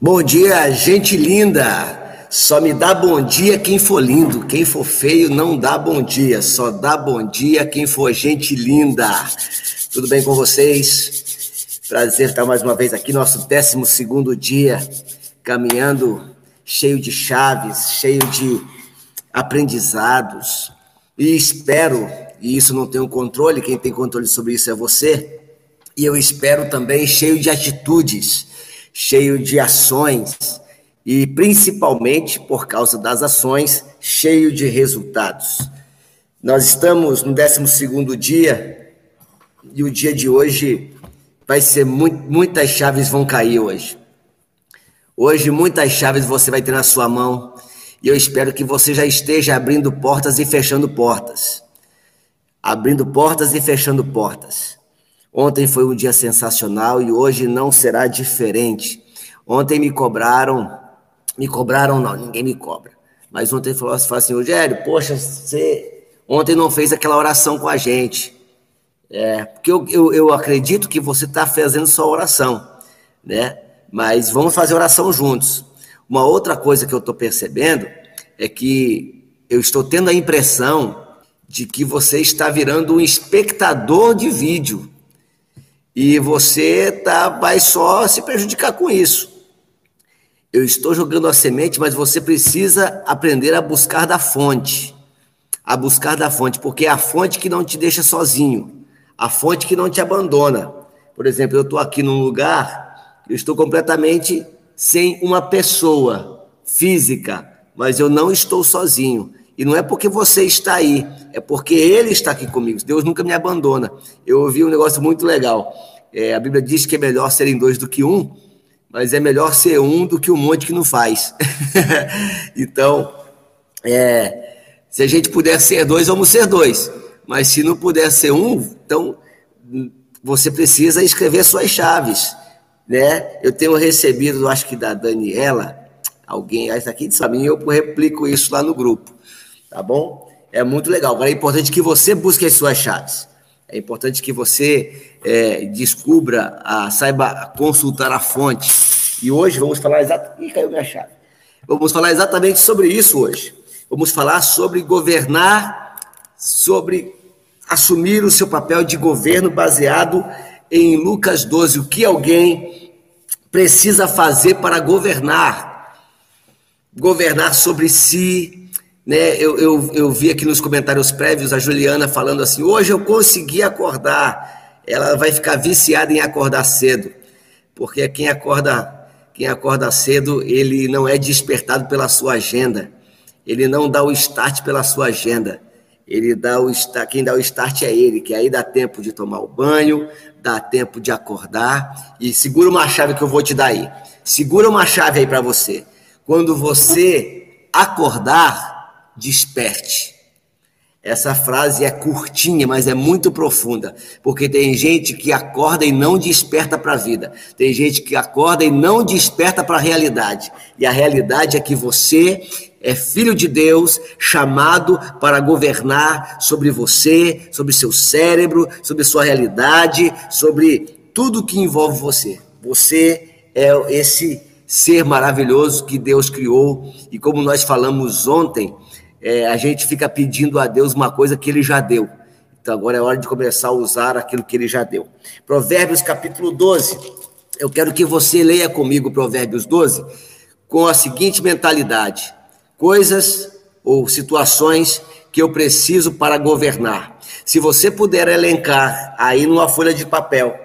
Bom dia, gente linda. Só me dá bom dia quem for lindo. Quem for feio não dá bom dia. Só dá bom dia quem for gente linda. Tudo bem com vocês? Prazer estar mais uma vez aqui, nosso 12 dia, caminhando cheio de chaves, cheio de aprendizados. E espero, e isso não tenho controle, quem tem controle sobre isso é você. E eu espero também cheio de atitudes cheio de ações e principalmente por causa das ações, cheio de resultados. Nós estamos no 12 dia e o dia de hoje vai ser muito, muitas chaves vão cair hoje. Hoje muitas chaves você vai ter na sua mão e eu espero que você já esteja abrindo portas e fechando portas. Abrindo portas e fechando portas. Ontem foi um dia sensacional e hoje não será diferente. Ontem me cobraram, me cobraram não, ninguém me cobra. Mas ontem falou assim, Rogério, poxa, você ontem não fez aquela oração com a gente. É, porque eu, eu, eu acredito que você está fazendo só oração, né? Mas vamos fazer oração juntos. Uma outra coisa que eu estou percebendo é que eu estou tendo a impressão de que você está virando um espectador de vídeo e você tá, vai só se prejudicar com isso. Eu estou jogando a semente, mas você precisa aprender a buscar da fonte. A buscar da fonte, porque é a fonte que não te deixa sozinho, a fonte que não te abandona. Por exemplo, eu estou aqui num lugar, eu estou completamente sem uma pessoa física, mas eu não estou sozinho. E não é porque você está aí, é porque Ele está aqui comigo. Deus nunca me abandona. Eu ouvi um negócio muito legal. É, a Bíblia diz que é melhor serem dois do que um, mas é melhor ser um do que um monte que não faz. então, é, se a gente puder ser dois, vamos ser dois. Mas se não puder ser um, então você precisa escrever suas chaves. Né? Eu tenho recebido, acho que da Daniela, alguém, essa aqui para mim, eu replico isso lá no grupo tá bom? É muito legal. Agora é importante que você busque as suas chaves. É importante que você é, descubra, a, saiba consultar a fonte. E hoje vamos falar exatamente. Ih, caiu minha chave. Vamos falar exatamente sobre isso hoje. Vamos falar sobre governar, sobre assumir o seu papel de governo baseado em Lucas 12. O que alguém precisa fazer para governar? Governar sobre si, né, eu, eu, eu vi aqui nos comentários prévios a Juliana falando assim: hoje eu consegui acordar. Ela vai ficar viciada em acordar cedo, porque quem acorda, quem acorda cedo, ele não é despertado pela sua agenda, ele não dá o start pela sua agenda. Ele dá o start, quem dá o start é ele, que aí dá tempo de tomar o banho, dá tempo de acordar. E segura uma chave que eu vou te dar aí. Segura uma chave aí para você. Quando você acordar, desperte. Essa frase é curtinha, mas é muito profunda, porque tem gente que acorda e não desperta para a vida. Tem gente que acorda e não desperta para a realidade. E a realidade é que você é filho de Deus, chamado para governar sobre você, sobre seu cérebro, sobre sua realidade, sobre tudo que envolve você. Você é esse ser maravilhoso que Deus criou e como nós falamos ontem, é, a gente fica pedindo a Deus uma coisa que ele já deu. Então agora é hora de começar a usar aquilo que ele já deu. Provérbios capítulo 12. Eu quero que você leia comigo Provérbios 12 com a seguinte mentalidade: coisas ou situações que eu preciso para governar. Se você puder elencar aí numa folha de papel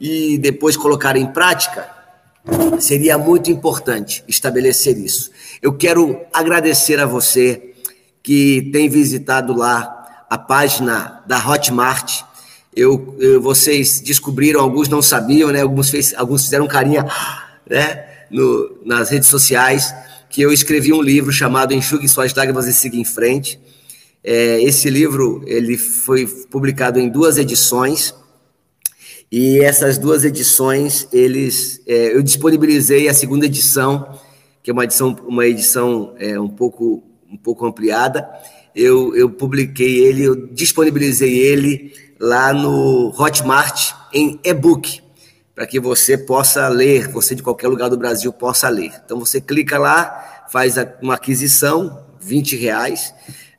e depois colocar em prática, seria muito importante estabelecer isso. Eu quero agradecer a você que tem visitado lá a página da Hotmart. Eu, eu, vocês descobriram, alguns não sabiam, né? Alguns, fez, alguns fizeram carinha, né? No, nas redes sociais, que eu escrevi um livro chamado Enxugue Suas Lágrimas e Siga em Frente. É, esse livro ele foi publicado em duas edições e essas duas edições eles é, eu disponibilizei a segunda edição que é uma edição uma edição é, um pouco um pouco ampliada. Eu, eu publiquei ele, eu disponibilizei ele lá no Hotmart em e-book. para que você possa ler, você de qualquer lugar do Brasil possa ler. Então você clica lá, faz uma aquisição, 20 reais,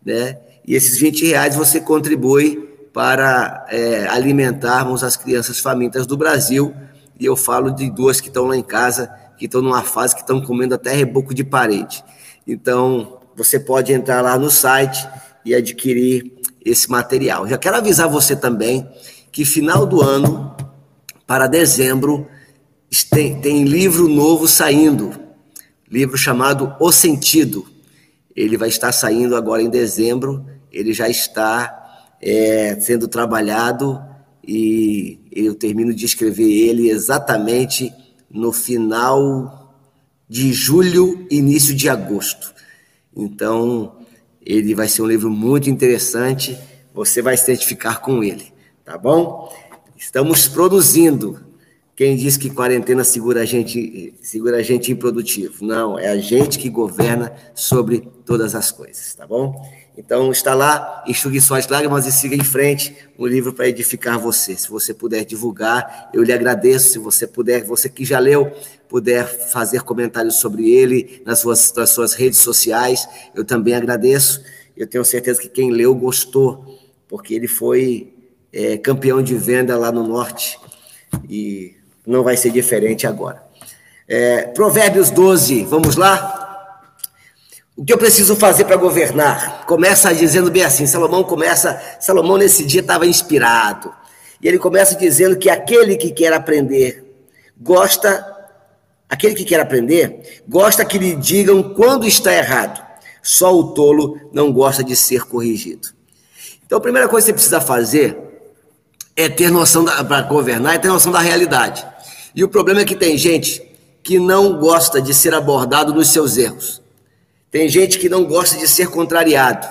né? E esses 20 reais você contribui para é, alimentarmos as crianças famintas do Brasil. E eu falo de duas que estão lá em casa, que estão numa fase que estão comendo até reboco de parede. Então, você pode entrar lá no site e adquirir esse material. Já quero avisar você também que final do ano, para dezembro, tem, tem livro novo saindo, livro chamado O Sentido. Ele vai estar saindo agora em dezembro, ele já está é, sendo trabalhado e eu termino de escrever ele exatamente no final de julho, início de agosto. Então, ele vai ser um livro muito interessante, você vai se identificar com ele, tá bom? Estamos produzindo. Quem diz que quarentena segura a gente, segura a gente improdutivo? Não, é a gente que governa sobre todas as coisas, tá bom? Então está lá, enxugue lágrimas e siga em frente, um livro para edificar você. Se você puder divulgar, eu lhe agradeço. Se você puder, você que já leu, puder fazer comentários sobre ele nas suas, nas suas redes sociais, eu também agradeço. Eu tenho certeza que quem leu gostou, porque ele foi é, campeão de venda lá no norte e não vai ser diferente agora. É, Provérbios 12, vamos lá? O que eu preciso fazer para governar? Começa dizendo bem assim, Salomão começa, Salomão nesse dia estava inspirado. E ele começa dizendo que aquele que quer aprender gosta, aquele que quer aprender, gosta que lhe digam quando está errado. Só o tolo não gosta de ser corrigido. Então a primeira coisa que você precisa fazer é ter noção para governar, é ter noção da realidade. E o problema é que tem gente que não gosta de ser abordado nos seus erros. Tem gente que não gosta de ser contrariado.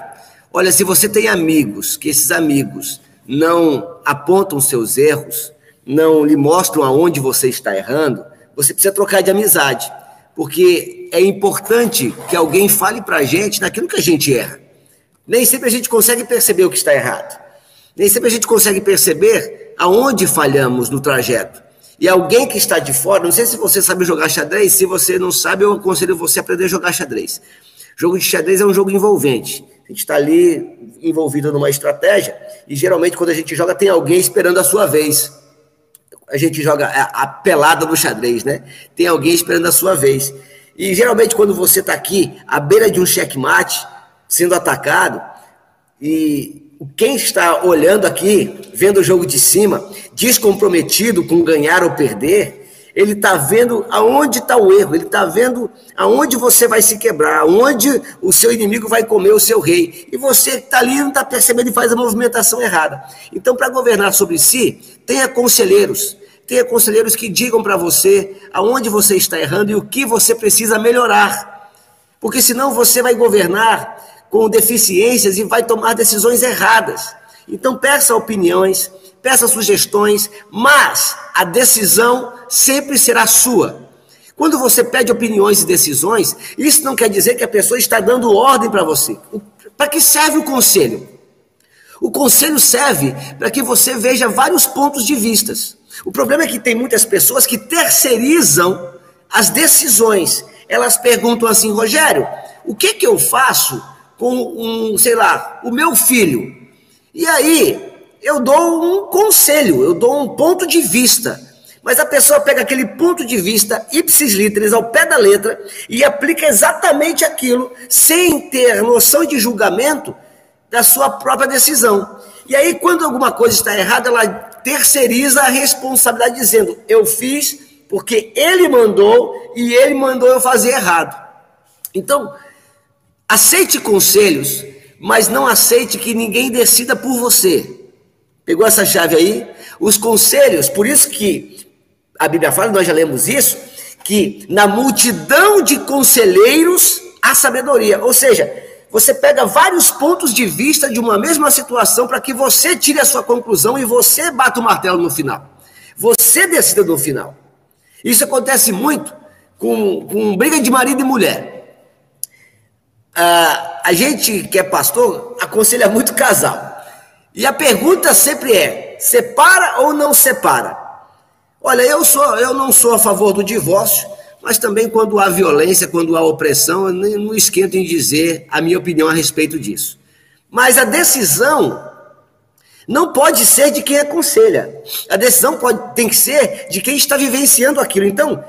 Olha, se você tem amigos, que esses amigos não apontam seus erros, não lhe mostram aonde você está errando, você precisa trocar de amizade. Porque é importante que alguém fale para a gente naquilo que a gente erra. Nem sempre a gente consegue perceber o que está errado. Nem sempre a gente consegue perceber aonde falhamos no trajeto. E alguém que está de fora, não sei se você sabe jogar xadrez, se você não sabe, eu aconselho você a aprender a jogar xadrez. Jogo de xadrez é um jogo envolvente. A gente está ali envolvido numa estratégia e geralmente quando a gente joga tem alguém esperando a sua vez. A gente joga a, pelada do xadrez, né? Tem alguém esperando a sua vez. E geralmente quando você está aqui à beira de um checkmate, sendo atacado, e quem está olhando aqui, vendo o jogo de cima, descomprometido com ganhar ou perder, ele está vendo aonde está o erro, ele está vendo aonde você vai se quebrar, aonde o seu inimigo vai comer o seu rei. E você está ali não está percebendo e faz a movimentação errada. Então, para governar sobre si, tenha conselheiros. Tenha conselheiros que digam para você aonde você está errando e o que você precisa melhorar. Porque senão você vai governar com deficiências e vai tomar decisões erradas. Então, peça opiniões, peça sugestões, mas a decisão sempre será sua. Quando você pede opiniões e decisões, isso não quer dizer que a pessoa está dando ordem para você. Para que serve o conselho? O conselho serve para que você veja vários pontos de vistas. O problema é que tem muitas pessoas que terceirizam as decisões. Elas perguntam assim, Rogério, o que que eu faço com um, sei lá, o meu filho? E aí, eu dou um conselho, eu dou um ponto de vista. Mas a pessoa pega aquele ponto de vista ipsis literis ao pé da letra e aplica exatamente aquilo, sem ter noção de julgamento da sua própria decisão. E aí, quando alguma coisa está errada, ela terceiriza a responsabilidade, dizendo: Eu fiz porque ele mandou e ele mandou eu fazer errado. Então, aceite conselhos, mas não aceite que ninguém decida por você. Pegou essa chave aí? Os conselhos, por isso que a Bíblia fala, nós já lemos isso, que na multidão de conselheiros há sabedoria. Ou seja, você pega vários pontos de vista de uma mesma situação para que você tire a sua conclusão e você bata o martelo no final. Você decida no final. Isso acontece muito com, com briga de marido e mulher. Ah, a gente que é pastor aconselha muito casal. E a pergunta sempre é: separa ou não separa? Olha, eu sou, eu não sou a favor do divórcio, mas também quando há violência, quando há opressão, eu não esquento em dizer a minha opinião a respeito disso. Mas a decisão não pode ser de quem aconselha. A decisão pode, tem que ser de quem está vivenciando aquilo. Então,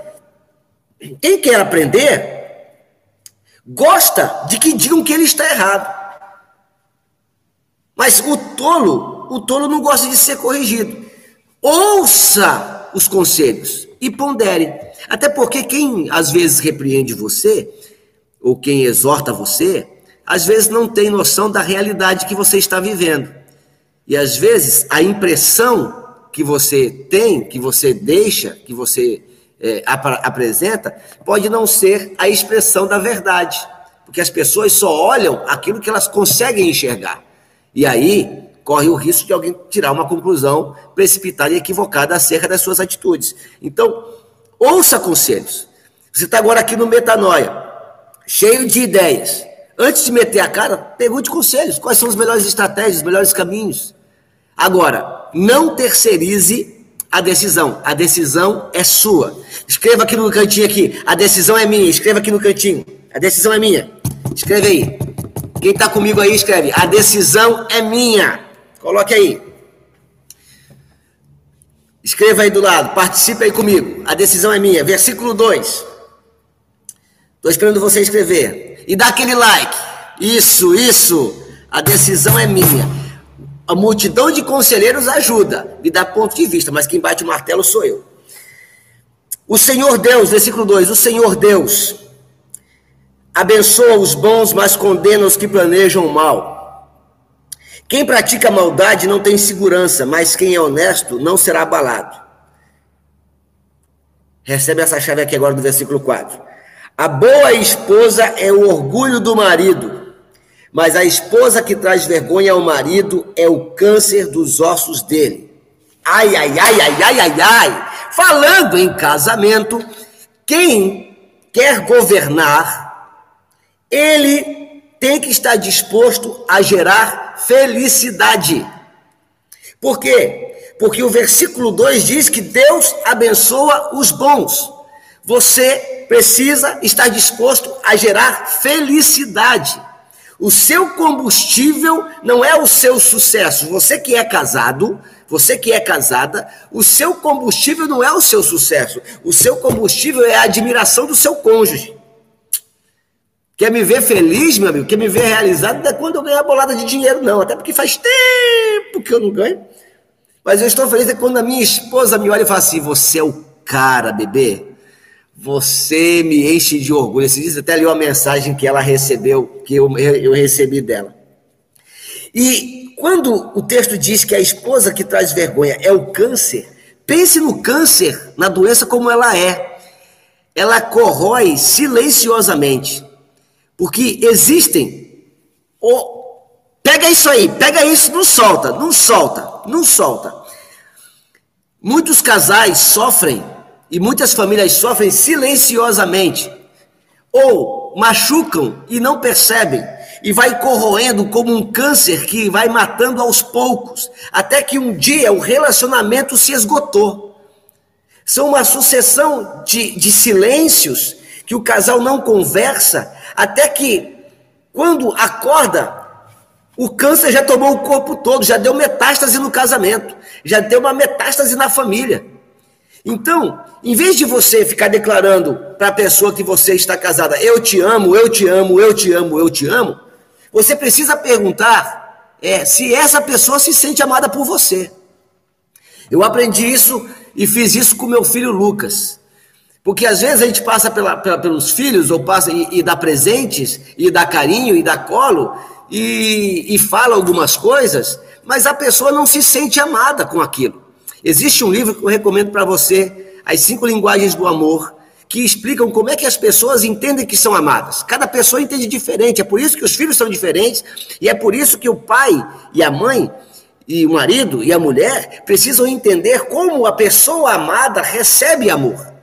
quem quer aprender, gosta de que digam que ele está errado. Mas o tolo, o tolo não gosta de ser corrigido. Ouça os conselhos e pondere. Até porque quem às vezes repreende você, ou quem exorta você, às vezes não tem noção da realidade que você está vivendo. E às vezes a impressão que você tem, que você deixa, que você é, ap apresenta, pode não ser a expressão da verdade. Porque as pessoas só olham aquilo que elas conseguem enxergar. E aí corre o risco de alguém tirar uma conclusão precipitada e equivocada acerca das suas atitudes. Então, ouça conselhos. Você está agora aqui no Metanoia, cheio de ideias. Antes de meter a cara, pergunte conselhos. Quais são as melhores estratégias, os melhores caminhos? Agora, não terceirize a decisão. A decisão é sua. Escreva aqui no cantinho aqui. A decisão é minha. Escreva aqui no cantinho. A decisão é minha. Escreve aí. Quem está comigo aí, escreve. A decisão é minha. Coloque aí. Escreva aí do lado. Participe aí comigo. A decisão é minha. Versículo 2. Estou esperando você escrever. E dá aquele like. Isso, isso. A decisão é minha. A multidão de conselheiros ajuda, me dá ponto de vista, mas quem bate o martelo sou eu. O Senhor Deus, versículo 2: O Senhor Deus abençoa os bons, mas condena os que planejam o mal. Quem pratica maldade não tem segurança, mas quem é honesto não será abalado. Recebe essa chave aqui agora do versículo 4. A boa esposa é o orgulho do marido mas a esposa que traz vergonha ao marido é o câncer dos ossos dele. Ai, ai, ai, ai, ai, ai, ai. Falando em casamento, quem quer governar, ele tem que estar disposto a gerar felicidade. Por quê? Porque o versículo 2 diz que Deus abençoa os bons. Você precisa estar disposto a gerar felicidade. O seu combustível não é o seu sucesso. Você que é casado, você que é casada, o seu combustível não é o seu sucesso. O seu combustível é a admiração do seu cônjuge. Quer me ver feliz, meu amigo? Quer me ver realizado? Não é quando eu ganhar bolada de dinheiro, não. Até porque faz tempo que eu não ganho. Mas eu estou feliz é quando a minha esposa me olha e fala assim: Você é o cara, bebê. Você me enche de orgulho. Esse dias até li uma mensagem que ela recebeu, que eu, eu recebi dela. E quando o texto diz que a esposa que traz vergonha é o câncer, pense no câncer, na doença como ela é. Ela corrói silenciosamente. Porque existem. Oh, pega isso aí, pega isso, não solta, não solta, não solta. Muitos casais sofrem e muitas famílias sofrem silenciosamente, ou machucam e não percebem, e vai corroendo como um câncer que vai matando aos poucos, até que um dia o relacionamento se esgotou. São uma sucessão de, de silêncios que o casal não conversa, até que, quando acorda, o câncer já tomou o corpo todo, já deu metástase no casamento, já deu uma metástase na família. Então, em vez de você ficar declarando para a pessoa que você está casada, eu te amo, eu te amo, eu te amo, eu te amo, você precisa perguntar é, se essa pessoa se sente amada por você. Eu aprendi isso e fiz isso com meu filho Lucas. Porque às vezes a gente passa pela, pela, pelos filhos, ou passa e, e, dá presentes, e dá carinho, e dá colo, e, e fala algumas coisas, mas a pessoa não se sente amada com aquilo. Existe um livro que eu recomendo para você, As Cinco Linguagens do Amor, que explicam como é que as pessoas entendem que são amadas. Cada pessoa entende diferente, é por isso que os filhos são diferentes, e é por isso que o pai e a mãe, e o marido e a mulher precisam entender como a pessoa amada recebe amor.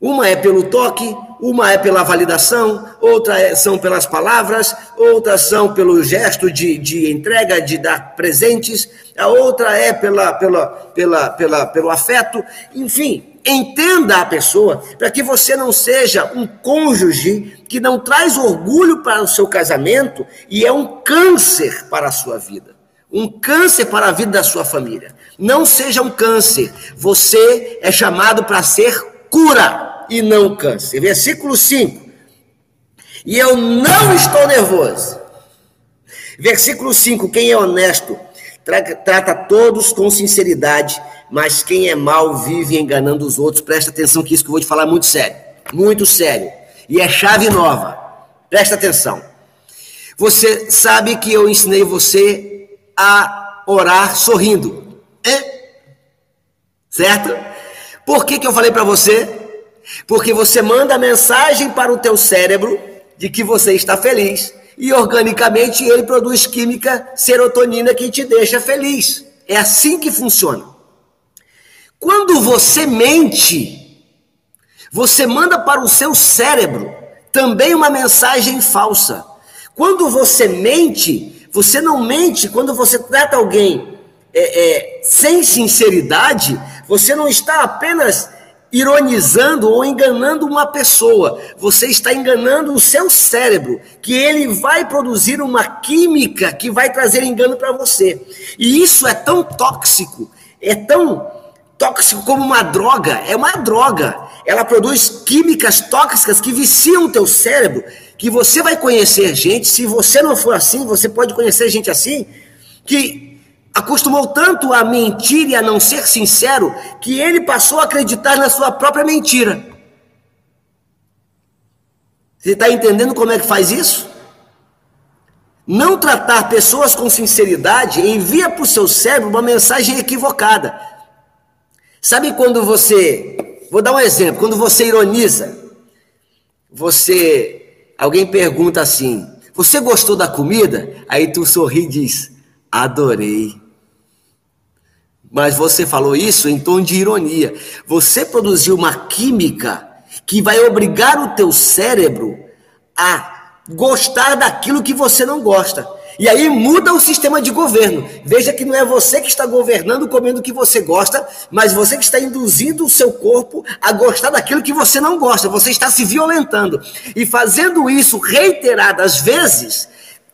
Uma é pelo toque, Uma é pela validação, outra é, são pelas palavras, outras são pelo gesto de, de entrega, de dar presentes, a outra é pela, pela, pela, pela, pelo afeto. Enfim, entenda a pessoa para que você não seja um cônjuge que não traz orgulho para o seu casamento e é um câncer para a sua vida. Um câncer para a vida da sua família. Não seja um câncer. Você é chamado para ser cura e não câncer. Versículo 5. E eu não estou nervoso. Versículo 5: Quem é honesto trata todos com sinceridade, mas quem é mau vive enganando os outros. Presta atenção que isso que eu vou te falar é muito sério. Muito sério. E é chave nova. Presta atenção. Você sabe que eu ensinei você a orar sorrindo. É? Certo? Por que, que eu falei para você porque você manda mensagem para o teu cérebro de que você está feliz e organicamente ele produz química serotonina que te deixa feliz. É assim que funciona. Quando você mente, você manda para o seu cérebro também uma mensagem falsa. Quando você mente, você não mente quando você trata alguém é, é, sem sinceridade, você não está apenas ironizando ou enganando uma pessoa. Você está enganando o seu cérebro, que ele vai produzir uma química que vai trazer engano para você. E isso é tão tóxico, é tão tóxico como uma droga, é uma droga. Ela produz químicas tóxicas que viciam o teu cérebro, que você vai conhecer gente, se você não for assim, você pode conhecer gente assim, que acostumou tanto a mentir e a não ser sincero que ele passou a acreditar na sua própria mentira. Você está entendendo como é que faz isso? Não tratar pessoas com sinceridade envia para o seu cérebro uma mensagem equivocada. Sabe quando você. Vou dar um exemplo. Quando você ironiza, você. Alguém pergunta assim: Você gostou da comida? Aí tu sorri e diz: Adorei. Mas você falou isso em tom de ironia. Você produziu uma química que vai obrigar o teu cérebro a gostar daquilo que você não gosta. E aí muda o sistema de governo. Veja que não é você que está governando comendo o que você gosta, mas você que está induzindo o seu corpo a gostar daquilo que você não gosta. Você está se violentando. E fazendo isso reiteradas vezes,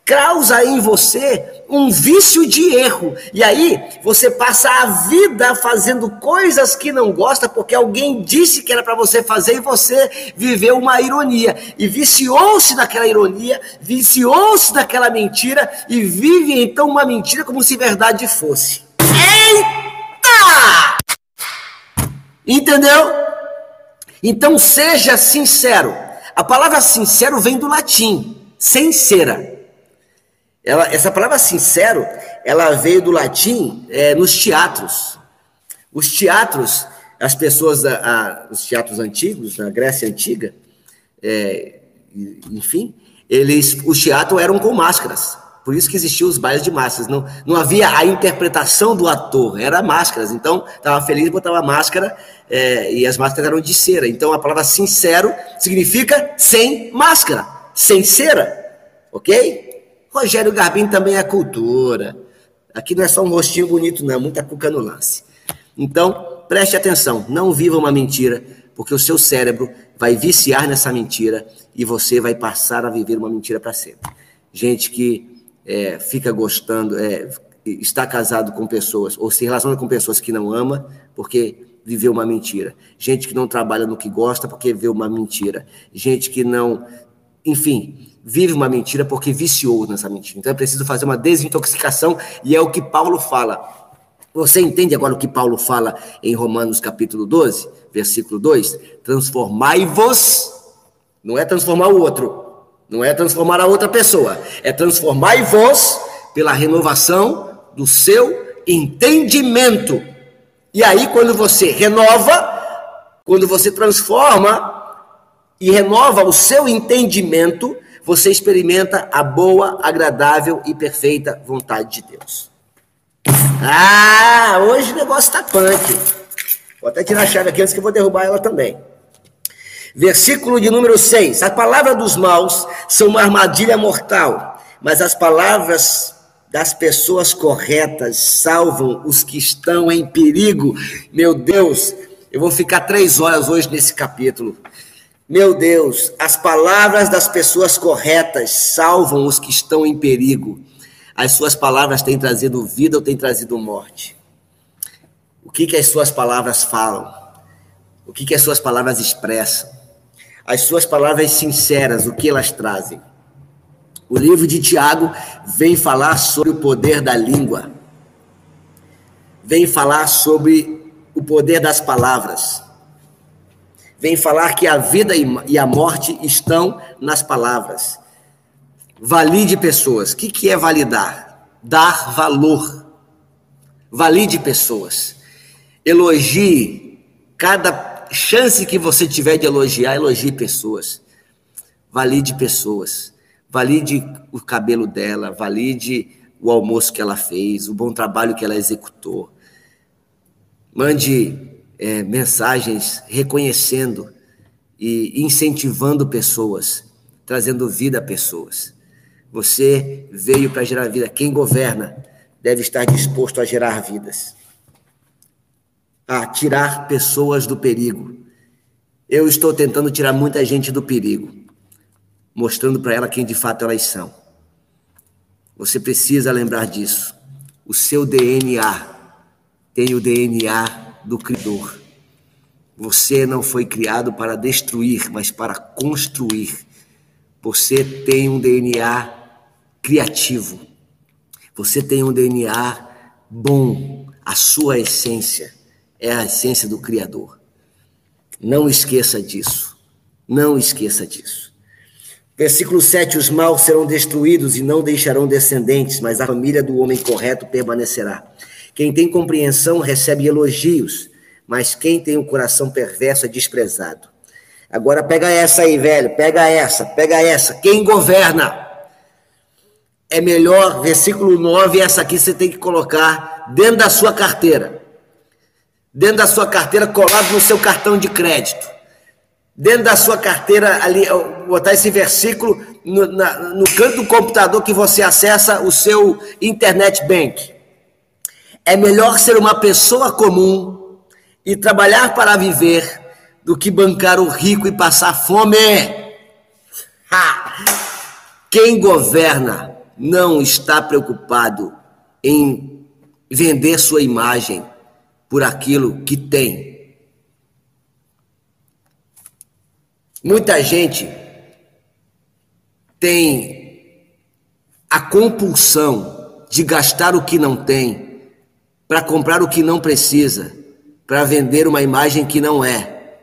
causa em você um vício de erro. E aí você passa a vida fazendo coisas que não gosta porque alguém disse que era para você fazer e você viveu uma ironia e viciou-se naquela ironia, viciou-se naquela mentira e vive então uma mentira como se verdade fosse. Eita! Entendeu? Então seja sincero. A palavra sincero vem do latim, sincera. Ela, essa palavra sincero, ela veio do latim é, nos teatros. Os teatros, as pessoas, a, a, os teatros antigos, na Grécia Antiga, é, enfim, eles, os teatros eram com máscaras. Por isso que existiam os bailes de máscaras. Não, não havia a interpretação do ator, era máscaras. Então, estava feliz, botava máscara é, e as máscaras eram de cera. Então, a palavra sincero significa sem máscara, sem cera. Ok? Rogério Garbim também é cultura. Aqui não é só um rostinho bonito, não, é muita cuca no lance. Então, preste atenção, não viva uma mentira, porque o seu cérebro vai viciar nessa mentira e você vai passar a viver uma mentira para sempre. Gente que é, fica gostando, é, está casado com pessoas, ou se relaciona com pessoas que não ama, porque viveu uma mentira. Gente que não trabalha no que gosta, porque viveu uma mentira. Gente que não. Enfim, vive uma mentira porque viciou nessa mentira. Então é preciso fazer uma desintoxicação e é o que Paulo fala. Você entende agora o que Paulo fala em Romanos capítulo 12, versículo 2? Transformai-vos, não é transformar o outro, não é transformar a outra pessoa, é transformai-vos pela renovação do seu entendimento. E aí, quando você renova, quando você transforma e renova o seu entendimento, você experimenta a boa, agradável e perfeita vontade de Deus. Ah, hoje o negócio está punk. Vou até tirar a chave aqui antes que eu vou derrubar ela também. Versículo de número 6. A palavra dos maus são uma armadilha mortal, mas as palavras das pessoas corretas salvam os que estão em perigo. Meu Deus, eu vou ficar três horas hoje nesse capítulo. Meu Deus, as palavras das pessoas corretas salvam os que estão em perigo. As suas palavras têm trazido vida ou têm trazido morte? O que, que as suas palavras falam? O que, que as suas palavras expressam? As suas palavras sinceras, o que elas trazem? O livro de Tiago vem falar sobre o poder da língua, vem falar sobre o poder das palavras, vem falar que a vida e a morte estão nas palavras. Valide pessoas. O que, que é validar? Dar valor. Valide pessoas. Elogie. Cada chance que você tiver de elogiar, elogie pessoas. Valide pessoas valide o cabelo dela, valide o almoço que ela fez, o bom trabalho que ela executou. Mande é, mensagens reconhecendo e incentivando pessoas, trazendo vida a pessoas. Você veio para gerar vida. Quem governa deve estar disposto a gerar vidas, a tirar pessoas do perigo. Eu estou tentando tirar muita gente do perigo mostrando para ela quem de fato elas são. Você precisa lembrar disso. O seu DNA tem o DNA do Criador. Você não foi criado para destruir, mas para construir. Você tem um DNA criativo. Você tem um DNA bom. A sua essência é a essência do Criador. Não esqueça disso. Não esqueça disso. Versículo 7: Os maus serão destruídos e não deixarão descendentes, mas a família do homem correto permanecerá. Quem tem compreensão recebe elogios, mas quem tem o coração perverso é desprezado. Agora pega essa aí, velho, pega essa, pega essa. Quem governa? É melhor, versículo 9, essa aqui você tem que colocar dentro da sua carteira. Dentro da sua carteira, colado no seu cartão de crédito dentro da sua carteira ali, botar esse versículo no, na, no canto do computador que você acessa o seu internet bank. É melhor ser uma pessoa comum e trabalhar para viver do que bancar o rico e passar fome. Ha! Quem governa não está preocupado em vender sua imagem por aquilo que tem Muita gente tem a compulsão de gastar o que não tem para comprar o que não precisa, para vender uma imagem que não é.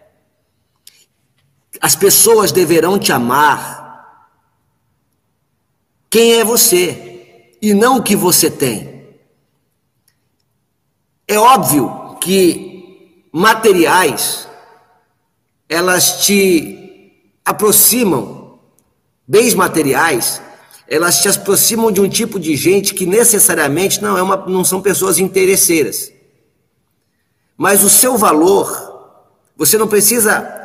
As pessoas deverão te amar quem é você e não o que você tem. É óbvio que materiais elas te aproximam bens materiais, elas te aproximam de um tipo de gente que necessariamente não é uma, não são pessoas interesseiras. Mas o seu valor, você não precisa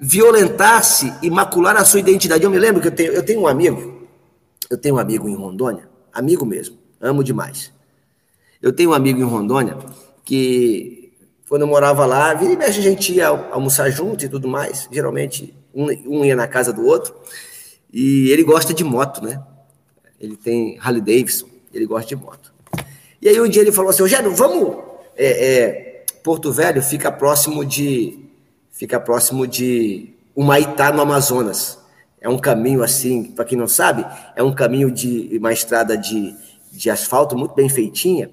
violentar-se e macular a sua identidade. Eu me lembro que eu tenho, eu tenho um amigo, eu tenho um amigo em Rondônia, amigo mesmo, amo demais. Eu tenho um amigo em Rondônia que, quando eu morava lá, vira e mexe, a gente ia almoçar junto e tudo mais. Geralmente um, um ia na casa do outro, e ele gosta de moto, né? Ele tem Harley Davidson, ele gosta de moto. E aí um dia ele falou assim, Rogério, vamos... É, é, Porto Velho fica próximo de... Fica próximo de Humaitá, no Amazonas. É um caminho assim, para quem não sabe, é um caminho de uma estrada de, de asfalto muito bem feitinha,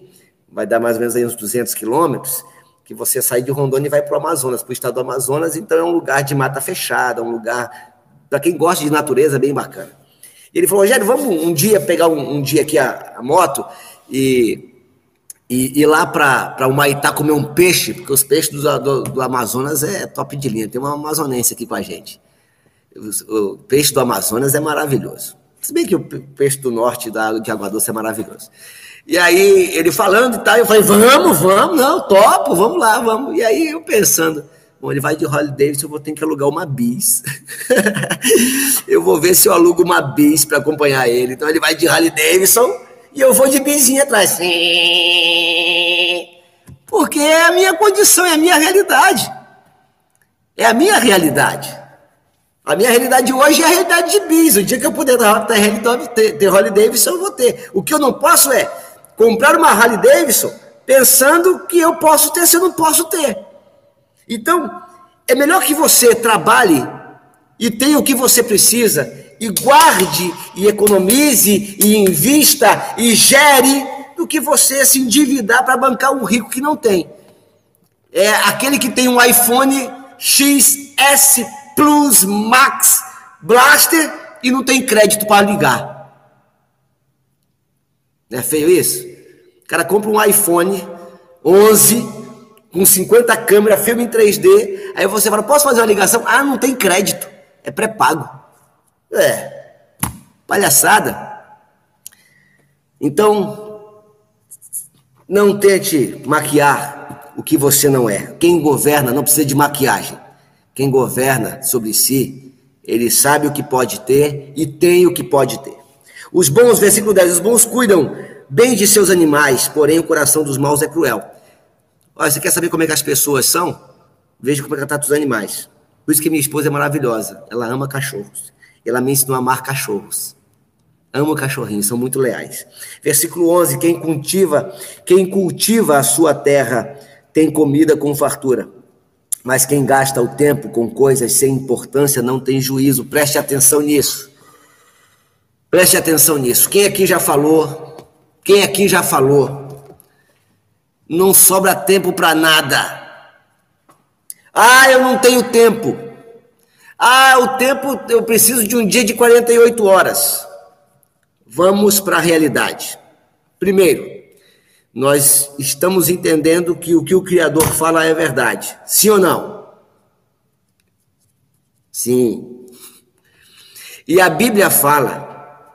vai dar mais ou menos aí uns 200 quilômetros, que você sai de Rondônia e vai para o Amazonas, para o estado do Amazonas, então é um lugar de mata fechada, um lugar, para quem gosta de natureza, bem bacana. Ele falou, Rogério, vamos um dia pegar um, um dia aqui a, a moto e, e ir lá para o Maitá comer um peixe, porque os peixes do, do, do, Amazonas é top de linha, tem uma amazonense aqui com a gente. O, o peixe do Amazonas é maravilhoso. Se bem que o peixe do norte da de Água Doce é maravilhoso. E aí ele falando e tal, eu falei, vamos, vamos, não, topo, vamos lá, vamos. E aí eu pensando, Bom, ele vai de Harley Davidson, eu vou ter que alugar uma bis. eu vou ver se eu alugo uma bis para acompanhar ele. Então ele vai de Harley Davidson e eu vou de bizinha atrás. Porque é a minha condição, é a minha realidade. É a minha realidade. A minha realidade hoje é a realidade de bis. O dia que eu puder ter, ter Harley Davidson, eu vou ter. O que eu não posso é comprar uma Harley Davidson pensando que eu posso ter se eu não posso ter. Então, é melhor que você trabalhe e tenha o que você precisa e guarde e economize e invista e gere do que você se endividar para bancar um rico que não tem. É aquele que tem um iPhone XS Plus Max Blaster e não tem crédito para ligar. Não é feio isso? O cara compra um iPhone 11 com 50 câmeras, filme em 3D. Aí você fala: posso fazer uma ligação? Ah, não tem crédito. É pré-pago. É. Palhaçada. Então, não tente maquiar o que você não é. Quem governa não precisa de maquiagem. Quem governa sobre si, ele sabe o que pode ter e tem o que pode ter. Os bons, versículo 10, os bons cuidam bem de seus animais, porém o coração dos maus é cruel. Olha, você quer saber como é que as pessoas são? Veja como é que trata os animais. Por isso que minha esposa é maravilhosa. Ela ama cachorros. Ela me ensinou a amar cachorros. Amo cachorrinhos, são muito leais. Versículo 11: Quem cultiva, quem cultiva a sua terra tem comida com fartura. Mas quem gasta o tempo com coisas sem importância não tem juízo. Preste atenção nisso. Preste atenção nisso. Quem aqui já falou? Quem aqui já falou? Não sobra tempo para nada. Ah, eu não tenho tempo. Ah, o tempo, eu preciso de um dia de 48 horas. Vamos para a realidade. Primeiro, nós estamos entendendo que o que o Criador fala é verdade. Sim ou não? Sim. E a Bíblia fala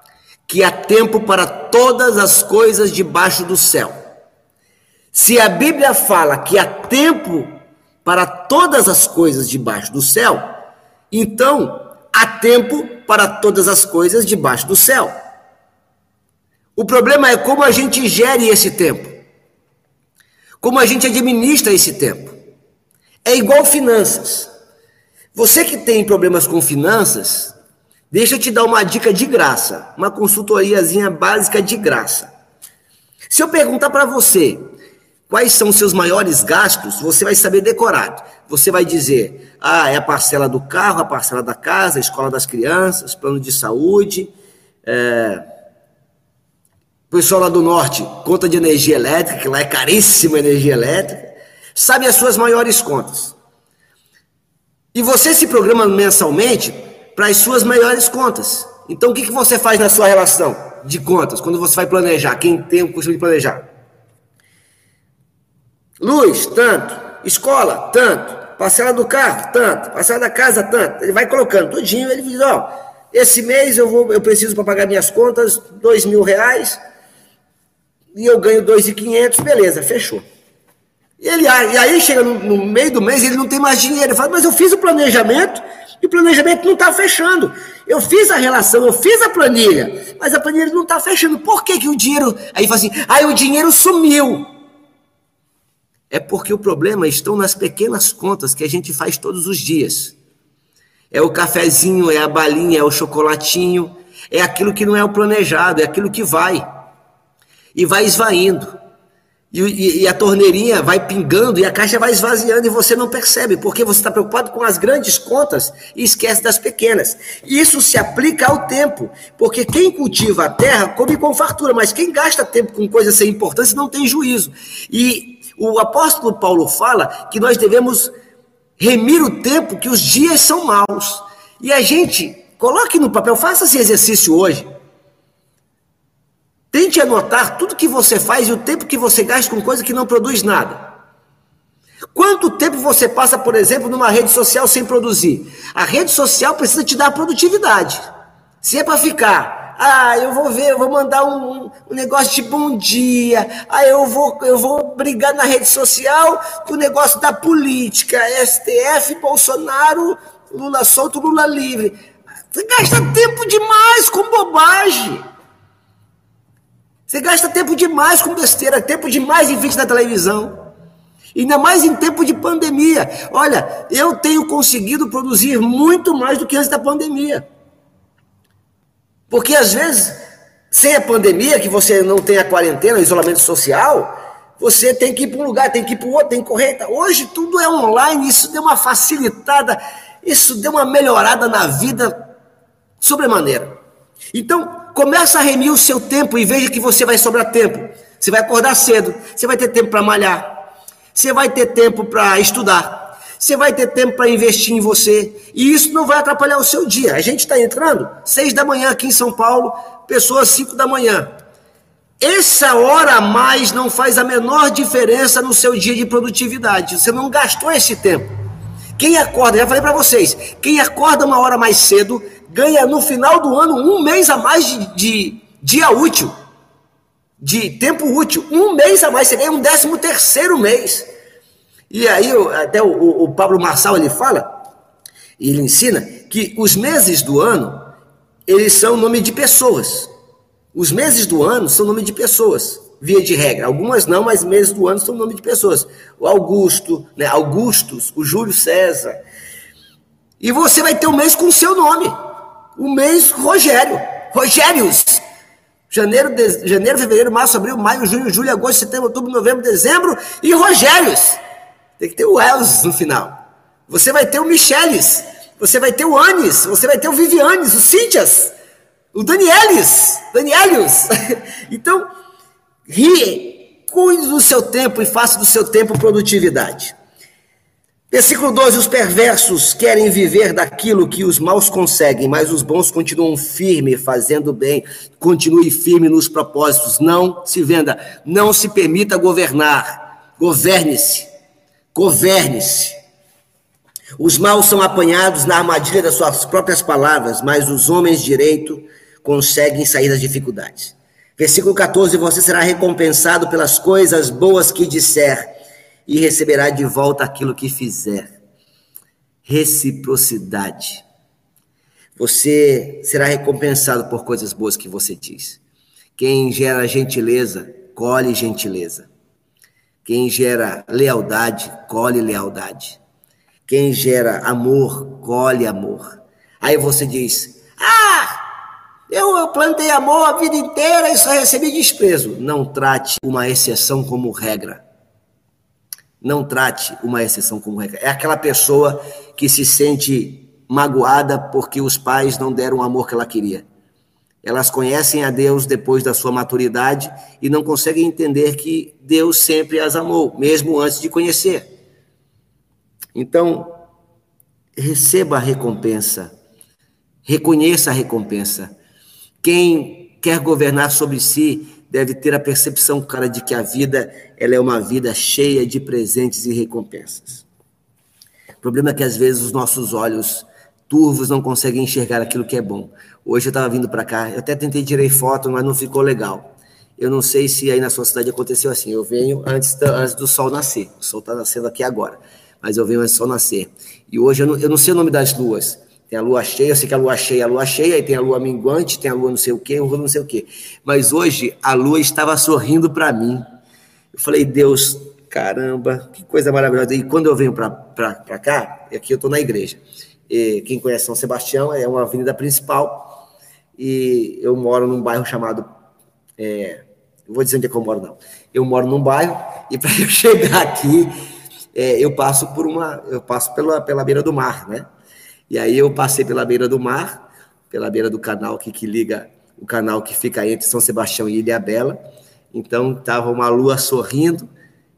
que há tempo para todas as coisas debaixo do céu. Se a Bíblia fala que há tempo para todas as coisas debaixo do céu, então há tempo para todas as coisas debaixo do céu. O problema é como a gente gere esse tempo, como a gente administra esse tempo. É igual finanças. Você que tem problemas com finanças, deixa eu te dar uma dica de graça, uma consultoriazinha básica de graça. Se eu perguntar para você, Quais são os seus maiores gastos? Você vai saber decorado. Você vai dizer: ah, é a parcela do carro, a parcela da casa, a escola das crianças, plano de saúde. É... O pessoal lá do norte, conta de energia elétrica, que lá é caríssima a energia elétrica. Sabe as suas maiores contas. E você se programa mensalmente para as suas maiores contas. Então, o que, que você faz na sua relação de contas, quando você vai planejar? Quem tem o costume de planejar? Luz, tanto. Escola, tanto. Parcela do carro, tanto. Parcela da casa, tanto. Ele vai colocando tudinho, ele diz, ó, esse mês eu, vou, eu preciso para pagar minhas contas, dois mil reais, e eu ganho dois e quinhentos, beleza, fechou. E, ele, e aí chega no, no, meio do mês, ele não tem mais dinheiro. Ele fala, mas eu fiz o planejamento e o planejamento não está fechando. Eu fiz a relação, eu fiz a planilha, mas a planilha não está fechando. Por que, que o dinheiro. Aí fala assim, aí o dinheiro sumiu. É porque o problema estão nas pequenas contas que a gente faz todos os dias. É o cafezinho, é a balinha, é o chocolatinho, é aquilo que não é o planejado, é aquilo que vai. E vai esvaindo. E, e, e, a torneirinha vai pingando e a caixa vai esvaziando e você não percebe, porque você está preocupado com as grandes contas e esquece das pequenas. Isso se aplica ao tempo, porque quem cultiva a terra come com fartura, mas quem gasta tempo com coisas sem importância não tem juízo. E o apóstolo Paulo fala que nós devemos remir o tempo, que os dias são maus. E a gente, coloque no papel, faça esse exercício hoje. Tente anotar tudo que você faz e o tempo que você gasta com coisa que não produz nada. Quanto tempo você passa, por exemplo, numa rede social sem produzir? A rede social precisa te dar produtividade. Se é para ficar Ah, eu vou ver, eu vou mandar um, um negócio de bom dia. Ah, eu vou, eu vou brigar na rede social com o negócio da política. STF, Bolsonaro, Lula solto, Lula livre. Você gasta tempo demais com bobagem. Você gasta tempo demais com besteira, tempo demais em vídeo na televisão. Ainda mais em tempo de pandemia. Olha, eu tenho conseguido produzir muito mais do que antes da pandemia. Porque às vezes, sem a pandemia, que você não tem a quarentena, o isolamento social, você tem que ir para um lugar, tem que ir para o outro, tem que correr. Hoje tudo é online, isso deu uma facilitada, isso deu uma melhorada na vida sobremaneira. Então, começa a remir o seu tempo e veja que você vai sobrar tempo. Você vai acordar cedo, você vai ter tempo para malhar, você vai ter tempo para estudar, você vai ter tempo para investir em você. E isso não vai atrapalhar o seu dia. A gente está entrando seis da manhã aqui em São Paulo, pessoas cinco da manhã. Essa hora a mais não faz a menor diferença no seu dia de produtividade. Você não gastou esse tempo. Quem acorda, já falei para vocês, quem acorda uma hora mais cedo ganha no final do ano um mês a mais de, de dia útil, de tempo útil, um mês a mais, você ganha um décimo terceiro mês. E aí até o, o Pablo Marçal ele fala, ele ensina que os meses do ano, eles são nome de pessoas. Os meses do ano são nome de pessoas, via de regra. Algumas não, mas meses do ano são nome de pessoas. O Augusto, né? Augustus, o Júlio César. E você vai ter um mês com o seu nome o mês Rogério. Rogérios. Janeiro, de, janeiro, fevereiro, março, abril, maio, junho, julho, agosto, setembro, outubro, novembro, dezembro e Rogérios. Tem que ter o Els no final. Você vai ter o Micheles, você vai ter o Anis, você vai ter o Vivianes, o Cíntias, o Danielis, Danielius. então, rie, cuide do seu tempo e faça do seu tempo produtividade. Versículo 12: Os perversos querem viver daquilo que os maus conseguem, mas os bons continuam firmes, fazendo bem. Continue firme nos propósitos. Não se venda, não se permita governar. Governe-se, governe-se. Os maus são apanhados na armadilha das suas próprias palavras, mas os homens direito conseguem sair das dificuldades. Versículo 14: Você será recompensado pelas coisas boas que disser e receberá de volta aquilo que fizer. Reciprocidade. Você será recompensado por coisas boas que você diz. Quem gera gentileza, colhe gentileza. Quem gera lealdade, colhe lealdade. Quem gera amor, colhe amor. Aí você diz: Ah, eu plantei amor a vida inteira e só recebi desprezo. Não trate uma exceção como regra. Não trate uma exceção como regra. É aquela pessoa que se sente magoada porque os pais não deram o amor que ela queria. Elas conhecem a Deus depois da sua maturidade e não conseguem entender que Deus sempre as amou, mesmo antes de conhecer. Então, receba a recompensa, reconheça a recompensa. Quem quer governar sobre si deve ter a percepção, cara, de que a vida ela é uma vida cheia de presentes e recompensas. O problema é que às vezes os nossos olhos turvos não conseguem enxergar aquilo que é bom. Hoje eu estava vindo para cá, eu até tentei tirar foto, mas não ficou legal. Eu não sei se aí na sua cidade aconteceu assim. Eu venho antes, da, antes do sol nascer. O sol está nascendo aqui agora, mas eu venho antes do sol nascer. E hoje eu não, eu não sei o nome das luas. Tem a lua cheia, eu sei que a lua cheia é a lua cheia, e tem a lua minguante, tem a lua não sei o quê, a lua não sei o quê. Mas hoje a lua estava sorrindo para mim. Eu falei, Deus, caramba, que coisa maravilhosa. E quando eu venho para cá, aqui eu estou na igreja. Quem conhece São Sebastião é uma avenida principal e eu moro num bairro chamado. É, não vou dizer onde é que eu moro, não. Eu moro num bairro e para eu chegar aqui, é, eu passo por uma. Eu passo pela, pela beira do mar, né? E aí eu passei pela beira do mar, pela beira do canal que liga o canal que fica entre São Sebastião e Ilha Bela. Então estava uma lua sorrindo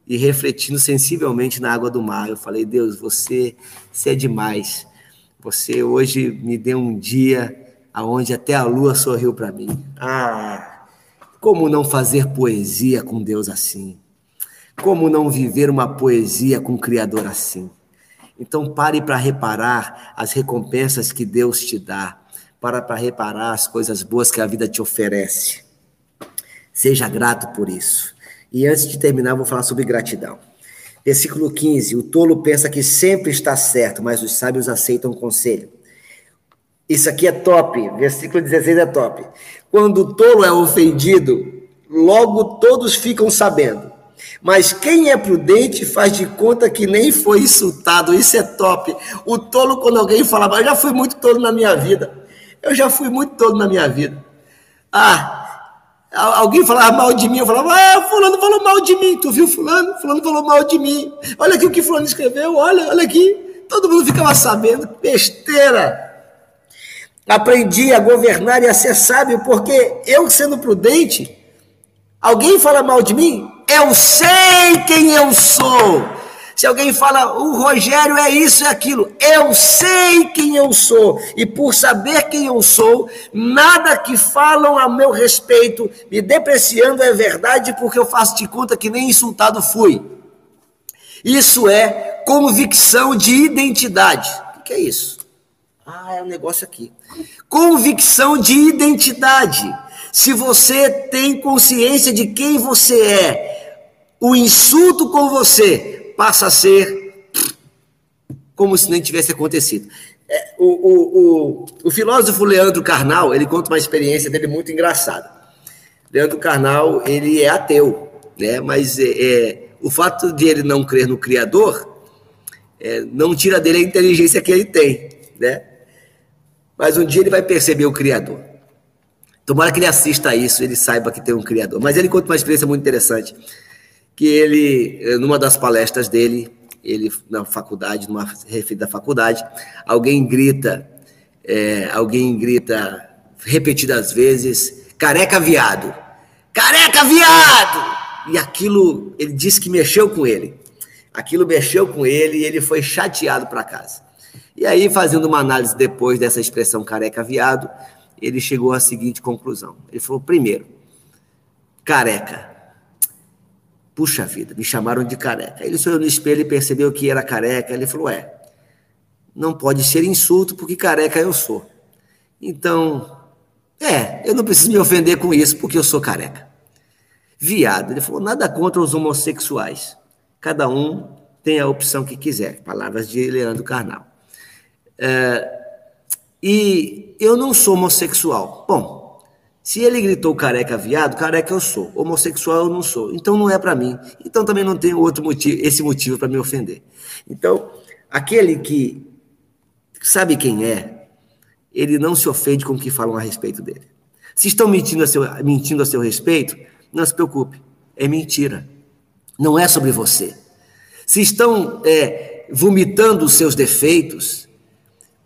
e refletindo sensivelmente na água do mar. Eu falei, Deus, você, você é demais. Você hoje me deu um dia aonde até a lua sorriu para mim. Ah, como não fazer poesia com Deus assim? Como não viver uma poesia com o Criador assim? Então pare para reparar as recompensas que Deus te dá. para, para reparar as coisas boas que a vida te oferece. Seja grato por isso. E antes de terminar, vou falar sobre gratidão. Versículo 15: O tolo pensa que sempre está certo, mas os sábios aceitam o conselho. Isso aqui é top. Versículo 16 é top. Quando o tolo é ofendido, logo todos ficam sabendo. Mas quem é prudente faz de conta que nem foi insultado. Isso é top. O tolo, quando alguém fala, eu já fui muito tolo na minha vida. Eu já fui muito tolo na minha vida. Ah, Alguém falava mal de mim, eu falava, ah, fulano falou mal de mim. Tu viu fulano? Fulano falou mal de mim. Olha aqui o que fulano escreveu, olha, olha aqui. Todo mundo ficava sabendo. Besteira. Aprendi a governar e a ser sábio, porque eu sendo prudente, alguém fala mal de mim, eu sei quem eu sou. Se alguém fala, o Rogério é isso e aquilo, eu sei quem eu sou, e por saber quem eu sou, nada que falam a meu respeito, me depreciando é verdade, porque eu faço de conta que nem insultado fui. Isso é convicção de identidade. O que é isso? Ah, é um negócio aqui. Convicção de identidade. Se você tem consciência de quem você é, o insulto com você passa a ser como se nem tivesse acontecido. É, o, o, o, o, filósofo Leandro Carnal, ele conta uma experiência dele muito engraçada. Leandro Carnal, ele é ateu, né? mas é, é o fato de ele não crer no Criador é, não tira dele a inteligência que ele tem, né? Mas um dia ele vai perceber o Criador. Tomara que ele assista isso, ele saiba que tem um Criador. Mas ele conta uma experiência muito interessante que ele, eh, numa das palestras dele, ele na faculdade, numa referida da faculdade, alguém grita, é, alguém grita repetidas vezes, careca viado, careca viado! E aquilo, ele disse que mexeu com ele. Aquilo mexeu com ele e ele foi chateado para casa. E aí, fazendo uma análise depois dessa expressão careca viado, ele chegou à seguinte conclusão. Ele falou: primeiro, careca Puxa vida, me chamaram de careca. Ele olhou no espelho e percebeu que era careca. Ele falou: É, não pode ser insulto porque careca eu sou. Então, é, eu não preciso me ofender com isso porque eu sou careca. Viado, ele falou: Nada contra os homossexuais. Cada um tem a opção que quiser. Palavras de Leandro Carnal. É, e eu não sou homossexual. Bom, se ele gritou careca viado, careca eu sou. Homossexual eu não sou. Então não é para mim. Então também não tenho outro motivo, esse motivo para me ofender. Então, aquele que sabe quem é, ele não se ofende com o que falam a respeito dele. Se estão mentindo a seu, mentindo a seu respeito, não se preocupe. É mentira. Não é sobre você. Se estão é, vomitando os seus defeitos,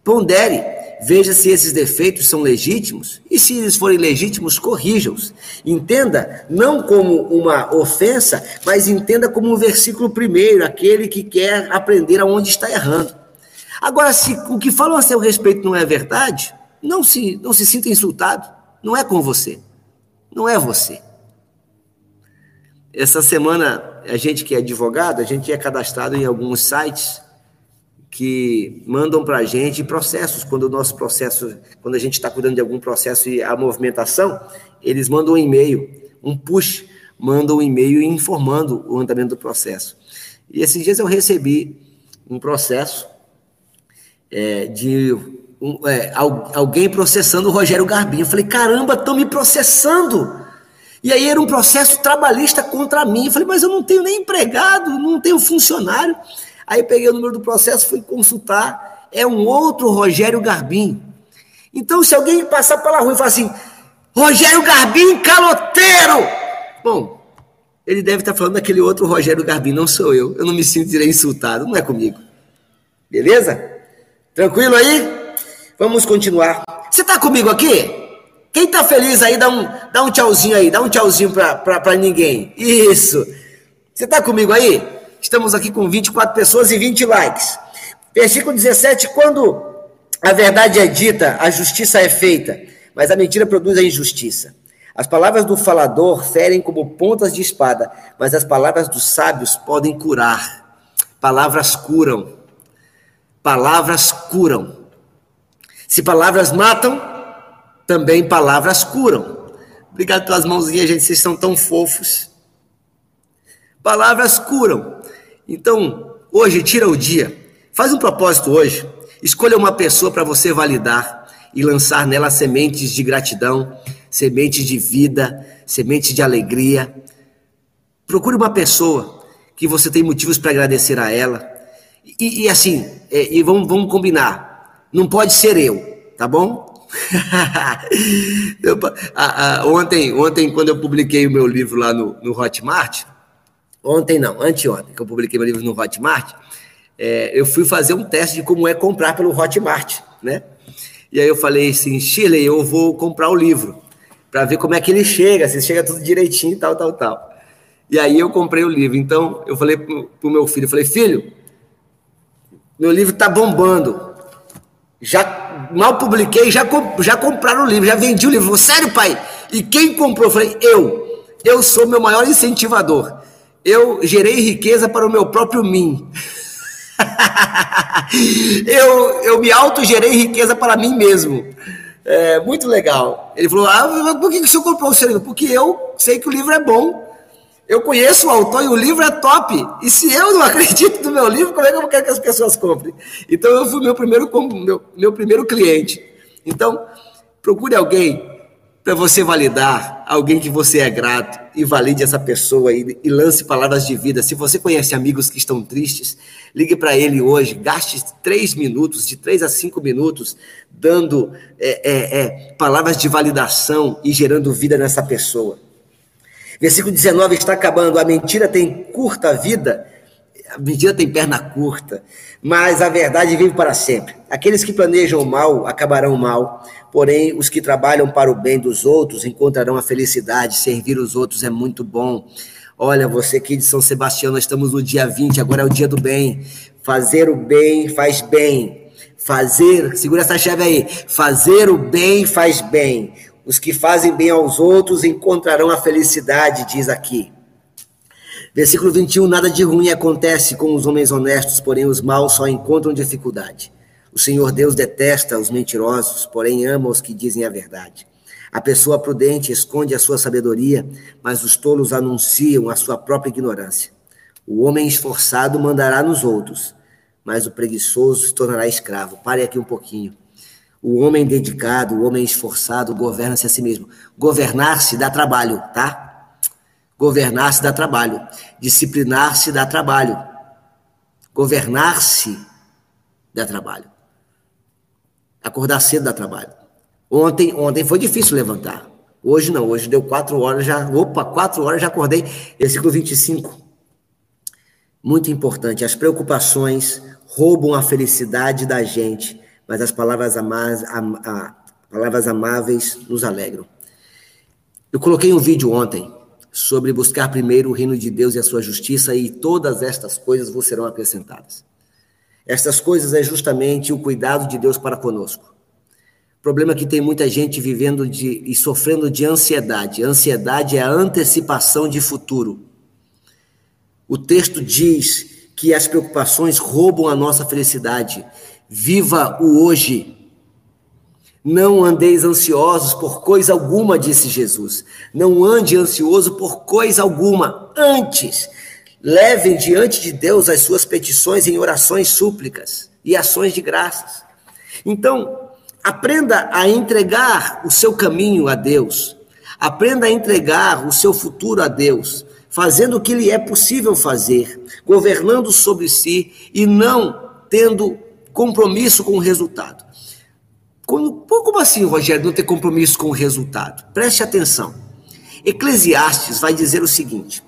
pondere veja se esses defeitos são legítimos e, se eles forem legítimos, corrija-os. Entenda não como uma ofensa, mas entenda como um versículo primeiro, aquele que quer aprender aonde está errando. Agora, se o que falam a seu respeito não é verdade, não se, não se sinta insultado. Não é com você. Não é você. Essa semana, a gente que é advogado, a gente é cadastrado em alguns sites que mandam para a gente processos, quando o nosso processo, quando a gente está cuidando de algum processo e a movimentação, eles mandam um e-mail, um push, mandam um e-mail informando o andamento do processo. E esses dias eu recebi um processo é, de um, é, alguém processando o Rogério Garbinho. Eu falei, caramba, estão me processando! E aí era um processo trabalhista contra mim. Eu falei, mas eu não tenho nem empregado, não tenho funcionário. Aí peguei o número do processo, fui consultar, é um outro Rogério Garbim. Então, se alguém passar pela rua e falar assim, Rogério Garbim, caloteiro! Bom, ele deve estar falando daquele outro Rogério Garbim, não sou eu. Eu não me sentirei insultado, não é comigo. Beleza? Tranquilo aí? Vamos continuar. Você está comigo aqui? Quem está feliz aí, dá um, dá um tchauzinho aí, dá um tchauzinho para ninguém. Isso. Você está comigo aí? Estamos aqui com 24 pessoas e 20 likes. Versículo 17: Quando a verdade é dita, a justiça é feita, mas a mentira produz a injustiça. As palavras do falador ferem como pontas de espada, mas as palavras dos sábios podem curar. Palavras curam. Palavras curam. Se palavras matam, também palavras curam. Obrigado pelas mãozinhas, gente, vocês são tão fofos. Palavras curam. Então, hoje, tira o dia. Faz um propósito hoje. Escolha uma pessoa para você validar e lançar nela sementes de gratidão, sementes de vida, sementes de alegria. Procure uma pessoa que você tem motivos para agradecer a ela. E, e assim, é, e vamos, vamos combinar. Não pode ser eu, tá bom? ontem, ontem, quando eu publiquei o meu livro lá no, no Hotmart, ontem não, anteontem, que eu publiquei meu livro no Hotmart, é, eu fui fazer um teste de como é comprar pelo Hotmart, né? E aí eu falei assim, Shirley, eu vou comprar o livro para ver como é que ele chega, se chega tudo direitinho, tal, tal, tal. E aí eu comprei o livro. Então eu falei pro, pro meu filho, eu falei, filho, meu livro tá bombando. Já mal publiquei, já, já compraram o livro, já vendi o livro. Sério, pai? E quem comprou? Eu falei, eu. Eu sou meu maior incentivador. Eu gerei riqueza para o meu próprio mim. eu, eu me autogerei riqueza para mim mesmo. É, muito legal. Ele falou: Ah, por que, o senhor comprou o seu livro? Porque eu sei que o livro é bom. Eu conheço o autor e o livro é top. E se eu não acredito no meu livro, como é que eu quero que as pessoas comprem? Então eu fui meu primeiro, meu, meu primeiro cliente. Então, procure alguém para você validar alguém que você é grato e valide essa pessoa e, e lance palavras de vida. Se você conhece amigos que estão tristes, ligue para ele hoje, gaste três minutos, de três a cinco minutos, dando é, é, é, palavras de validação e gerando vida nessa pessoa. Versículo 19 está acabando. A mentira tem curta vida, a mentira tem perna curta, mas a verdade vive para sempre. Aqueles que planejam mal acabarão mal, porém os que trabalham para o bem dos outros encontrarão a felicidade. Servir os outros é muito bom. Olha, você aqui de São Sebastião, nós estamos no dia 20, agora é o dia do bem. Fazer o bem faz bem. Fazer, segura essa chave aí. Fazer o bem faz bem. Os que fazem bem aos outros encontrarão a felicidade, diz aqui. Versículo 21: Nada de ruim acontece com os homens honestos, porém os maus só encontram dificuldade. O Senhor Deus detesta os mentirosos, porém ama os que dizem a verdade. A pessoa prudente esconde a sua sabedoria, mas os tolos anunciam a sua própria ignorância. O homem esforçado mandará nos outros, mas o preguiçoso se tornará escravo. Pare aqui um pouquinho. O homem dedicado, o homem esforçado, governa-se a si mesmo. Governar-se dá trabalho, tá? Governar-se dá trabalho. Disciplinar-se dá trabalho. Governar-se dá trabalho. Acordar cedo dá trabalho. Ontem, ontem foi difícil levantar. Hoje não, hoje deu quatro horas já. Opa, quatro horas já acordei. Versículo 25. Muito importante. As preocupações roubam a felicidade da gente, mas as palavras, ama a, a, palavras amáveis nos alegram. Eu coloquei um vídeo ontem sobre buscar primeiro o reino de Deus e a sua justiça, e todas estas coisas vos serão acrescentadas. Estas coisas é justamente o cuidado de Deus para conosco. O problema é que tem muita gente vivendo de, e sofrendo de ansiedade. Ansiedade é a antecipação de futuro. O texto diz que as preocupações roubam a nossa felicidade. Viva o hoje. Não andeis ansiosos por coisa alguma, disse Jesus. Não ande ansioso por coisa alguma. Antes, levem diante de Deus as suas petições em orações, súplicas e ações de graças. Então, aprenda a entregar o seu caminho a Deus. Aprenda a entregar o seu futuro a Deus, fazendo o que lhe é possível fazer, governando sobre si e não tendo compromisso com o resultado. Como, como assim, Rogério, não ter compromisso com o resultado? Preste atenção. Eclesiastes vai dizer o seguinte.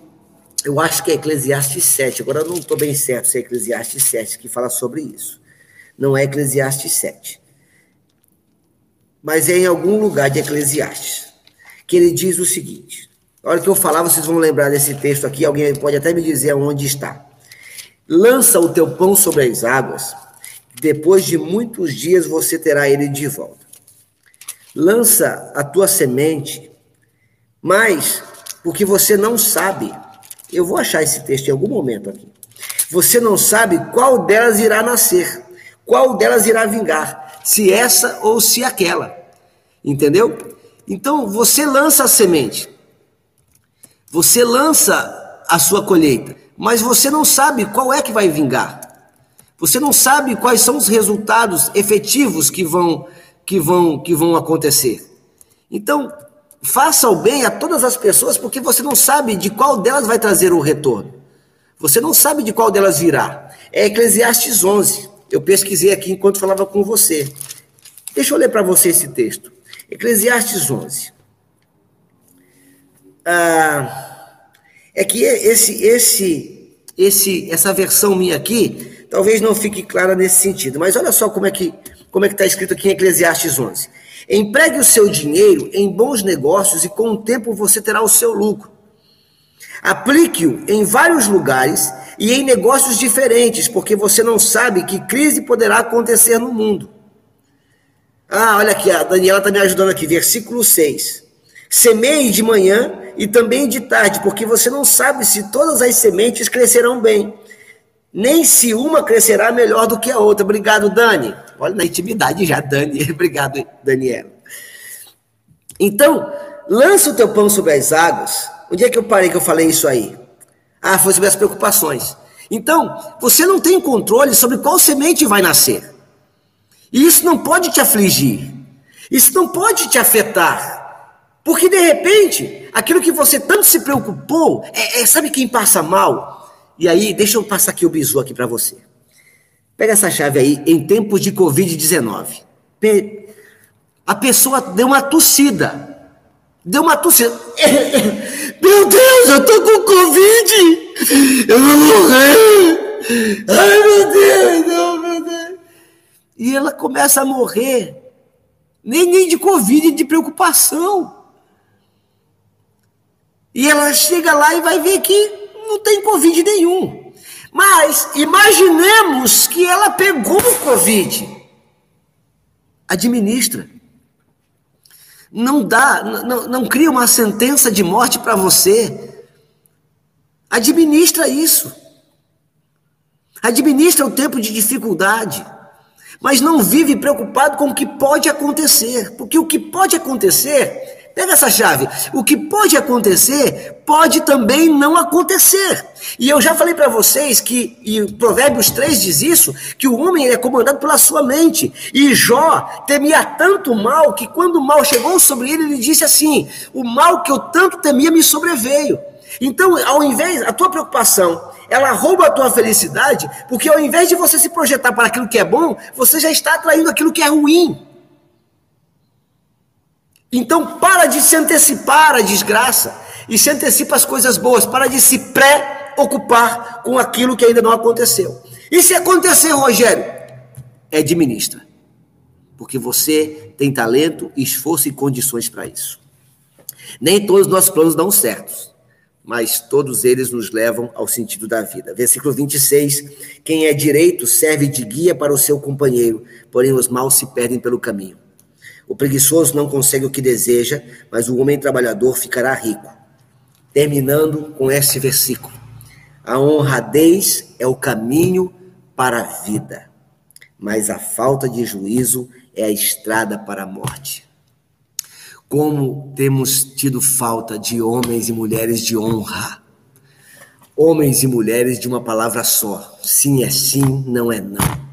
Eu acho que é Eclesiastes 7, agora eu não estou bem certo se é Eclesiastes 7 que fala sobre isso. Não é Eclesiastes 7. Mas é em algum lugar de Eclesiastes. Que ele diz o seguinte. A hora que eu falar, vocês vão lembrar desse texto aqui, alguém pode até me dizer onde está. Lança o teu pão sobre as águas, depois de muitos dias você terá ele de volta. Lança a tua semente, mas porque você não sabe, eu vou achar esse texto em algum momento aqui. Você não sabe qual delas irá nascer, qual delas irá vingar, se essa ou se aquela. Entendeu? Então você lança a semente. Você lança a sua colheita, mas você não sabe qual é que vai vingar. Você não sabe quais são os resultados efetivos que vão que vão que vão acontecer. Então, faça o bem a todas as pessoas porque você não sabe de qual delas vai trazer o retorno. Você não sabe de qual delas virá. É Eclesiastes 11. Eu pesquisei aqui enquanto falava com você. Deixa eu ler para você esse texto. Eclesiastes 11. Ah, é que esse, esse, esse, essa versão minha aqui talvez não fique clara nesse sentido, mas olha só como é que como é que está escrito aqui em Eclesiastes 11. Empregue o seu dinheiro em bons negócios e com o tempo você terá o seu lucro. Aplique-o em vários lugares e em negócios diferentes, porque você não sabe que crise poderá acontecer no mundo. Ah, olha aqui, a Daniela está me ajudando aqui, versículo 6. Semeie de manhã e também de tarde, porque você não sabe se todas as sementes crescerão bem, nem se uma crescerá melhor do que a outra. Obrigado, Dani. Olha na intimidade já, Dani. Obrigado, Daniela. Então, lança o teu pão sobre as águas. Onde é que eu parei que eu falei isso aí? Ah, foi sobre as preocupações. Então, você não tem controle sobre qual semente vai nascer. E isso não pode te afligir. Isso não pode te afetar. Porque de repente, aquilo que você tanto se preocupou, é, é sabe quem passa mal? E aí, deixa eu passar aqui o bisu aqui para você. Pega essa chave aí, em tempos de Covid-19. A pessoa deu uma tossida. Deu uma tossida. Meu Deus, eu tô com Covid! Eu vou morrer! Ai, meu Deus, não, meu Deus! E ela começa a morrer. Nem, nem de Covid, de preocupação. E ela chega lá e vai ver que não tem Covid nenhum. Mas imaginemos que ela pegou o Covid. Administra. Não dá, não, não cria uma sentença de morte para você. Administra isso. Administra o tempo de dificuldade. Mas não vive preocupado com o que pode acontecer. Porque o que pode acontecer Pega essa chave. O que pode acontecer, pode também não acontecer. E eu já falei para vocês que, e Provérbios 3 diz isso, que o homem é comandado pela sua mente. E Jó temia tanto mal que quando o mal chegou sobre ele, ele disse assim: O mal que eu tanto temia me sobreveio. Então, ao invés, a tua preocupação, ela rouba a tua felicidade, porque ao invés de você se projetar para aquilo que é bom, você já está atraindo aquilo que é ruim. Então para de se antecipar à desgraça e se antecipa às coisas boas, para de se preocupar com aquilo que ainda não aconteceu. E se acontecer, Rogério, é administra. Porque você tem talento, esforço e condições para isso. Nem todos os nossos planos dão certos, mas todos eles nos levam ao sentido da vida. Versículo 26: Quem é direito serve de guia para o seu companheiro, porém os maus se perdem pelo caminho. O preguiçoso não consegue o que deseja, mas o homem trabalhador ficará rico. Terminando com esse versículo. A honradez é o caminho para a vida, mas a falta de juízo é a estrada para a morte. Como temos tido falta de homens e mulheres de honra. Homens e mulheres de uma palavra só. Sim é sim, não é não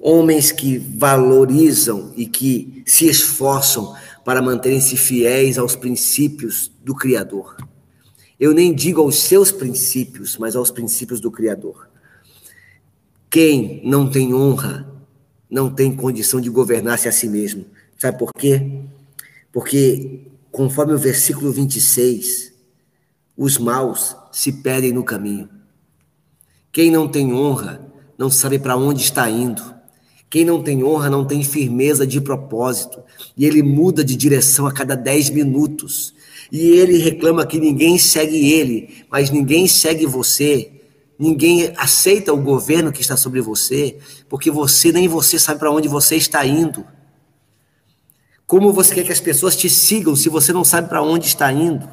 homens que valorizam e que se esforçam para manterem-se fiéis aos princípios do Criador. Eu nem digo aos seus princípios, mas aos princípios do Criador. Quem não tem honra não tem condição de governar-se a si mesmo. Sabe por quê? Porque, conforme o versículo 26, os maus se perdem no caminho. Quem não tem honra não sabe para onde está indo. Quem não tem honra não tem firmeza de propósito. E ele muda de direção a cada dez minutos. E ele reclama que ninguém segue ele, mas ninguém segue você. Ninguém aceita o governo que está sobre você, porque você nem você sabe para onde você está indo. Como você quer que as pessoas te sigam se você não sabe para onde está indo?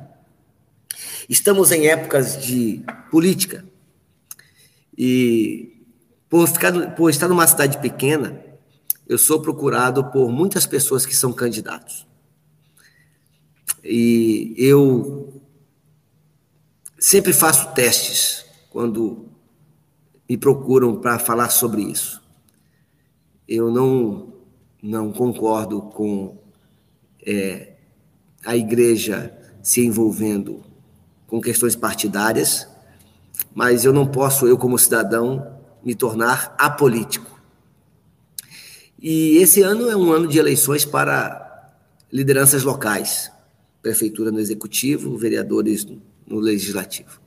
Estamos em épocas de política. E por, ficar, por estar numa cidade pequena, eu sou procurado por muitas pessoas que são candidatos. E eu sempre faço testes quando me procuram para falar sobre isso. Eu não, não concordo com é, a igreja se envolvendo com questões partidárias, mas eu não posso, eu como cidadão, me tornar apolítico. E esse ano é um ano de eleições para lideranças locais, prefeitura no executivo, vereadores no legislativo.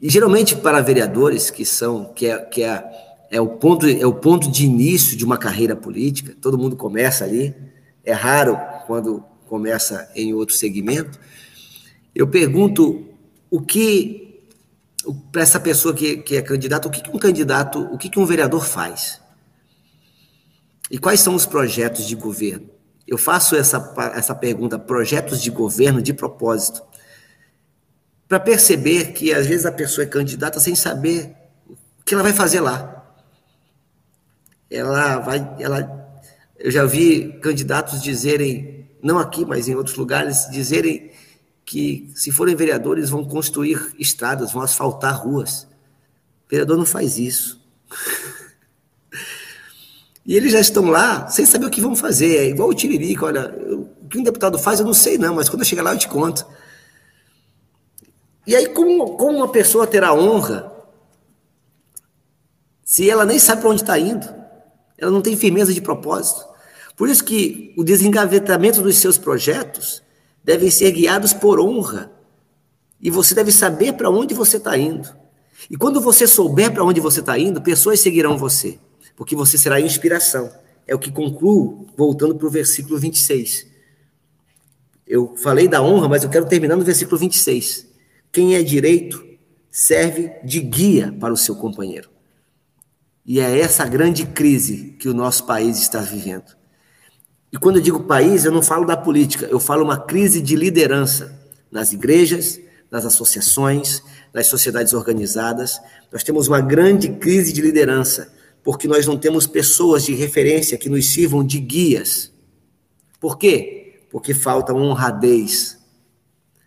E geralmente para vereadores que são que é, que é, é o ponto é o ponto de início de uma carreira política, todo mundo começa ali, é raro quando começa em outro segmento. Eu pergunto o que para essa pessoa que, que é candidata, o que, que um candidato, o que, que um vereador faz? E quais são os projetos de governo? Eu faço essa, essa pergunta, projetos de governo de propósito, para perceber que às vezes a pessoa é candidata sem saber o que ela vai fazer lá. Ela vai, ela, eu já vi candidatos dizerem, não aqui, mas em outros lugares, dizerem que, se forem vereadores, vão construir estradas, vão asfaltar ruas. O vereador não faz isso. e eles já estão lá sem saber o que vão fazer. É igual o Tiririca, olha, o que um deputado faz eu não sei não, mas quando eu chegar lá eu te conto. E aí, como, como uma pessoa terá honra se ela nem sabe para onde está indo? Ela não tem firmeza de propósito. Por isso que o desengavetamento dos seus projetos devem ser guiados por honra. E você deve saber para onde você está indo. E quando você souber para onde você está indo, pessoas seguirão você, porque você será inspiração. É o que concluo, voltando para o versículo 26. Eu falei da honra, mas eu quero terminar no versículo 26. Quem é direito serve de guia para o seu companheiro. E é essa grande crise que o nosso país está vivendo. E quando eu digo país, eu não falo da política, eu falo uma crise de liderança nas igrejas, nas associações, nas sociedades organizadas. Nós temos uma grande crise de liderança, porque nós não temos pessoas de referência que nos sirvam de guias. Por quê? Porque falta honradez.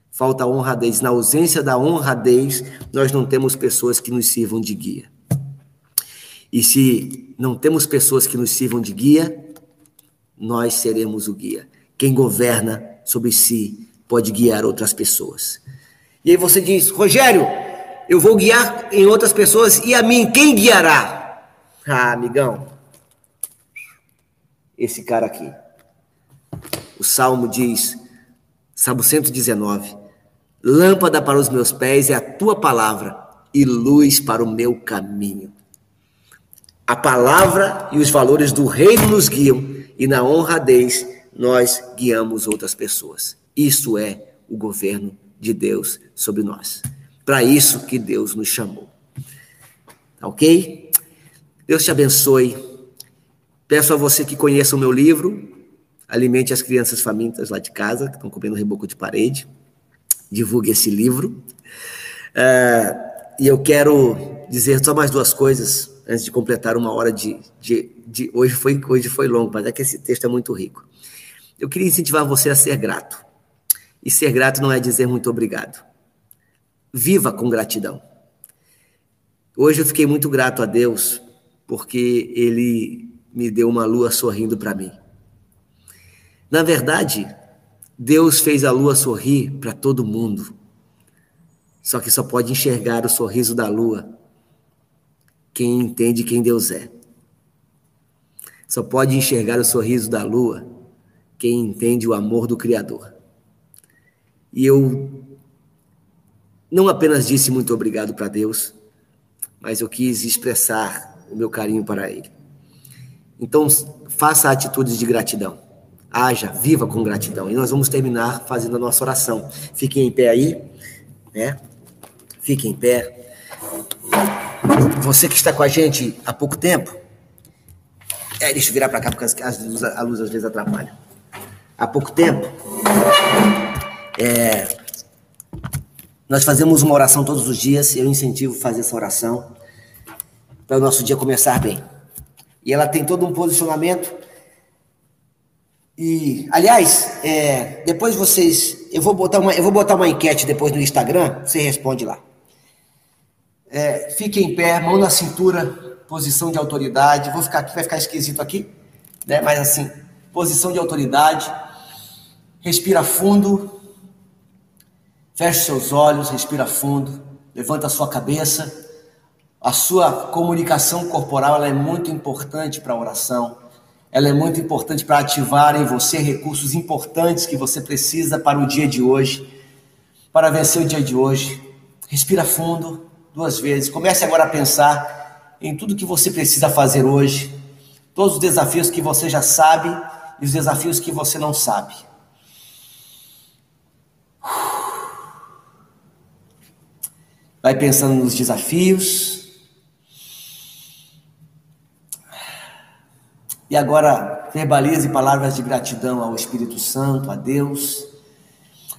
Falta honradez. Na ausência da honradez, nós não temos pessoas que nos sirvam de guia. E se não temos pessoas que nos sirvam de guia, nós seremos o guia. Quem governa sobre si pode guiar outras pessoas. E aí você diz, Rogério, eu vou guiar em outras pessoas e a mim quem guiará? Ah, amigão, esse cara aqui. O salmo diz, Salmo 119: Lâmpada para os meus pés é a tua palavra e luz para o meu caminho. A palavra e os valores do reino nos guiam e na honradez nós guiamos outras pessoas. Isso é o governo de Deus sobre nós. Para isso que Deus nos chamou. Tá ok? Deus te abençoe. Peço a você que conheça o meu livro, Alimente as Crianças Famintas lá de casa, que estão comendo reboco de parede. Divulgue esse livro. Uh, e eu quero dizer só mais duas coisas antes de completar uma hora de, de, de, hoje foi hoje foi longo, mas é que esse texto é muito rico. Eu queria incentivar você a ser grato. E ser grato não é dizer muito obrigado. Viva com gratidão. Hoje eu fiquei muito grato a Deus porque ele me deu uma lua sorrindo para mim. Na verdade, Deus fez a lua sorrir para todo mundo. Só que só pode enxergar o sorriso da lua quem entende quem Deus é. Só pode enxergar o sorriso da lua quem entende o amor do Criador. E eu não apenas disse muito obrigado para Deus, mas eu quis expressar o meu carinho para Ele. Então, faça atitudes de gratidão. Haja, viva com gratidão. E nós vamos terminar fazendo a nossa oração. Fiquem em pé aí, né? Fiquem em pé. Você que está com a gente há pouco tempo, é, deixa eu virar para cá porque as a luz às vezes atrapalha. Há pouco tempo, é, nós fazemos uma oração todos os dias. Eu incentivo fazer essa oração para o nosso dia começar bem. e ela tem todo um posicionamento. E, aliás, é, depois vocês, eu vou botar uma, eu vou botar uma enquete depois no Instagram, você responde lá. É, fique em pé, mão na cintura, posição de autoridade. Vou ficar aqui, vai ficar esquisito aqui, né? Mas assim, posição de autoridade. Respira fundo. Feche seus olhos, respira fundo. Levanta a sua cabeça. A sua comunicação corporal é muito importante para a oração. Ela é muito importante para ativar em você recursos importantes que você precisa para o dia de hoje, para vencer o dia de hoje. Respira fundo duas vezes. Comece agora a pensar em tudo que você precisa fazer hoje, todos os desafios que você já sabe e os desafios que você não sabe. Vai pensando nos desafios. E agora verbalize palavras de gratidão ao Espírito Santo, a Deus.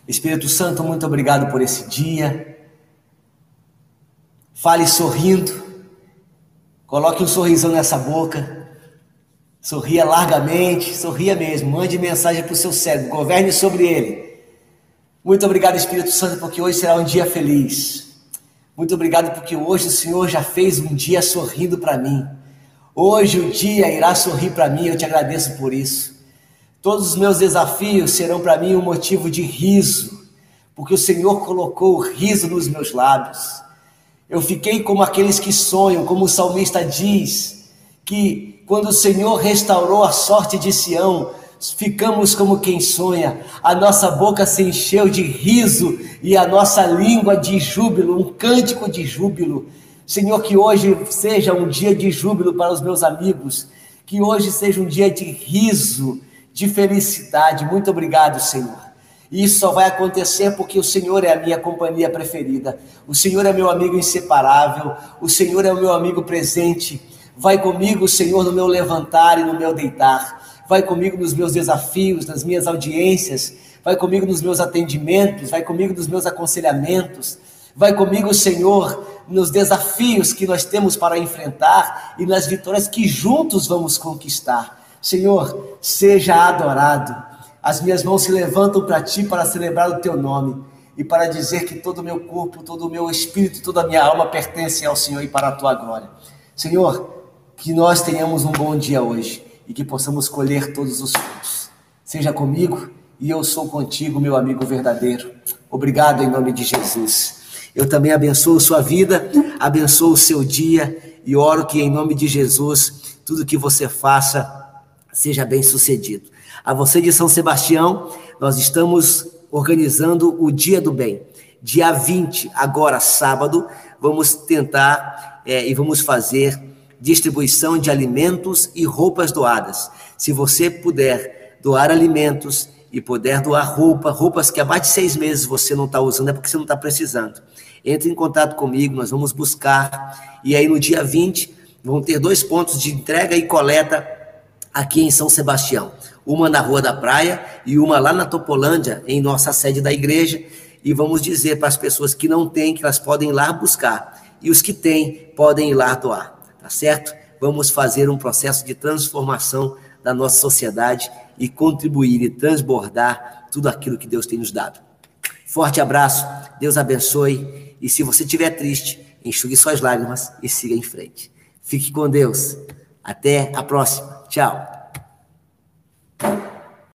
Espírito Santo, muito obrigado por esse dia. Fale sorrindo. Coloque um sorrisão nessa boca. Sorria largamente, sorria mesmo. Mande mensagem para o seu cérebro. Governe sobre ele. Muito obrigado, Espírito Santo, porque hoje será um dia feliz. Muito obrigado porque hoje o Senhor já fez um dia sorrindo para mim. Hoje o dia irá sorrir para mim, eu te agradeço por isso. Todos os meus desafios serão para mim um motivo de riso, porque o Senhor colocou o riso nos meus lábios. Eu fiquei como aqueles que sonham, como o salmista diz, que quando o Senhor restaurou a sorte de Sião, ficamos como quem sonha, a nossa boca se encheu de riso e a nossa língua de júbilo, um cântico de júbilo. Senhor, que hoje seja um dia de júbilo para os meus amigos, que hoje seja um dia de riso, de felicidade. Muito obrigado, Senhor. Isso só vai acontecer porque o Senhor é a minha companhia preferida. O Senhor é meu amigo inseparável. O Senhor é o meu amigo presente. Vai comigo, Senhor, no meu levantar e no meu deitar. Vai comigo nos meus desafios, nas minhas audiências. Vai comigo nos meus atendimentos. Vai comigo nos meus aconselhamentos. Vai comigo, Senhor, nos desafios que nós temos para enfrentar e nas vitórias que juntos vamos conquistar. Senhor, seja adorado as minhas mãos se levantam para ti para celebrar o teu nome e para dizer que todo o meu corpo, todo o meu espírito, toda a minha alma pertencem ao Senhor e para a tua glória. Senhor, que nós tenhamos um bom dia hoje e que possamos colher todos os frutos. Seja comigo e eu sou contigo, meu amigo verdadeiro. Obrigado em nome de Jesus. Eu também abençoo sua vida, abençoo o seu dia e oro que em nome de Jesus tudo que você faça seja bem sucedido. A você de São Sebastião, nós estamos organizando o Dia do Bem. Dia 20, agora sábado, vamos tentar é, e vamos fazer distribuição de alimentos e roupas doadas. Se você puder doar alimentos e puder doar roupa, roupas que há mais de seis meses você não está usando, é porque você não está precisando. Entre em contato comigo, nós vamos buscar. E aí no dia 20, vão ter dois pontos de entrega e coleta aqui em São Sebastião uma na Rua da Praia e uma lá na Topolândia, em nossa sede da igreja, e vamos dizer para as pessoas que não têm que elas podem ir lá buscar, e os que têm podem ir lá doar, tá certo? Vamos fazer um processo de transformação da nossa sociedade e contribuir e transbordar tudo aquilo que Deus tem nos dado. Forte abraço, Deus abençoe, e se você estiver triste, enxugue suas lágrimas e siga em frente. Fique com Deus. Até a próxima. Tchau.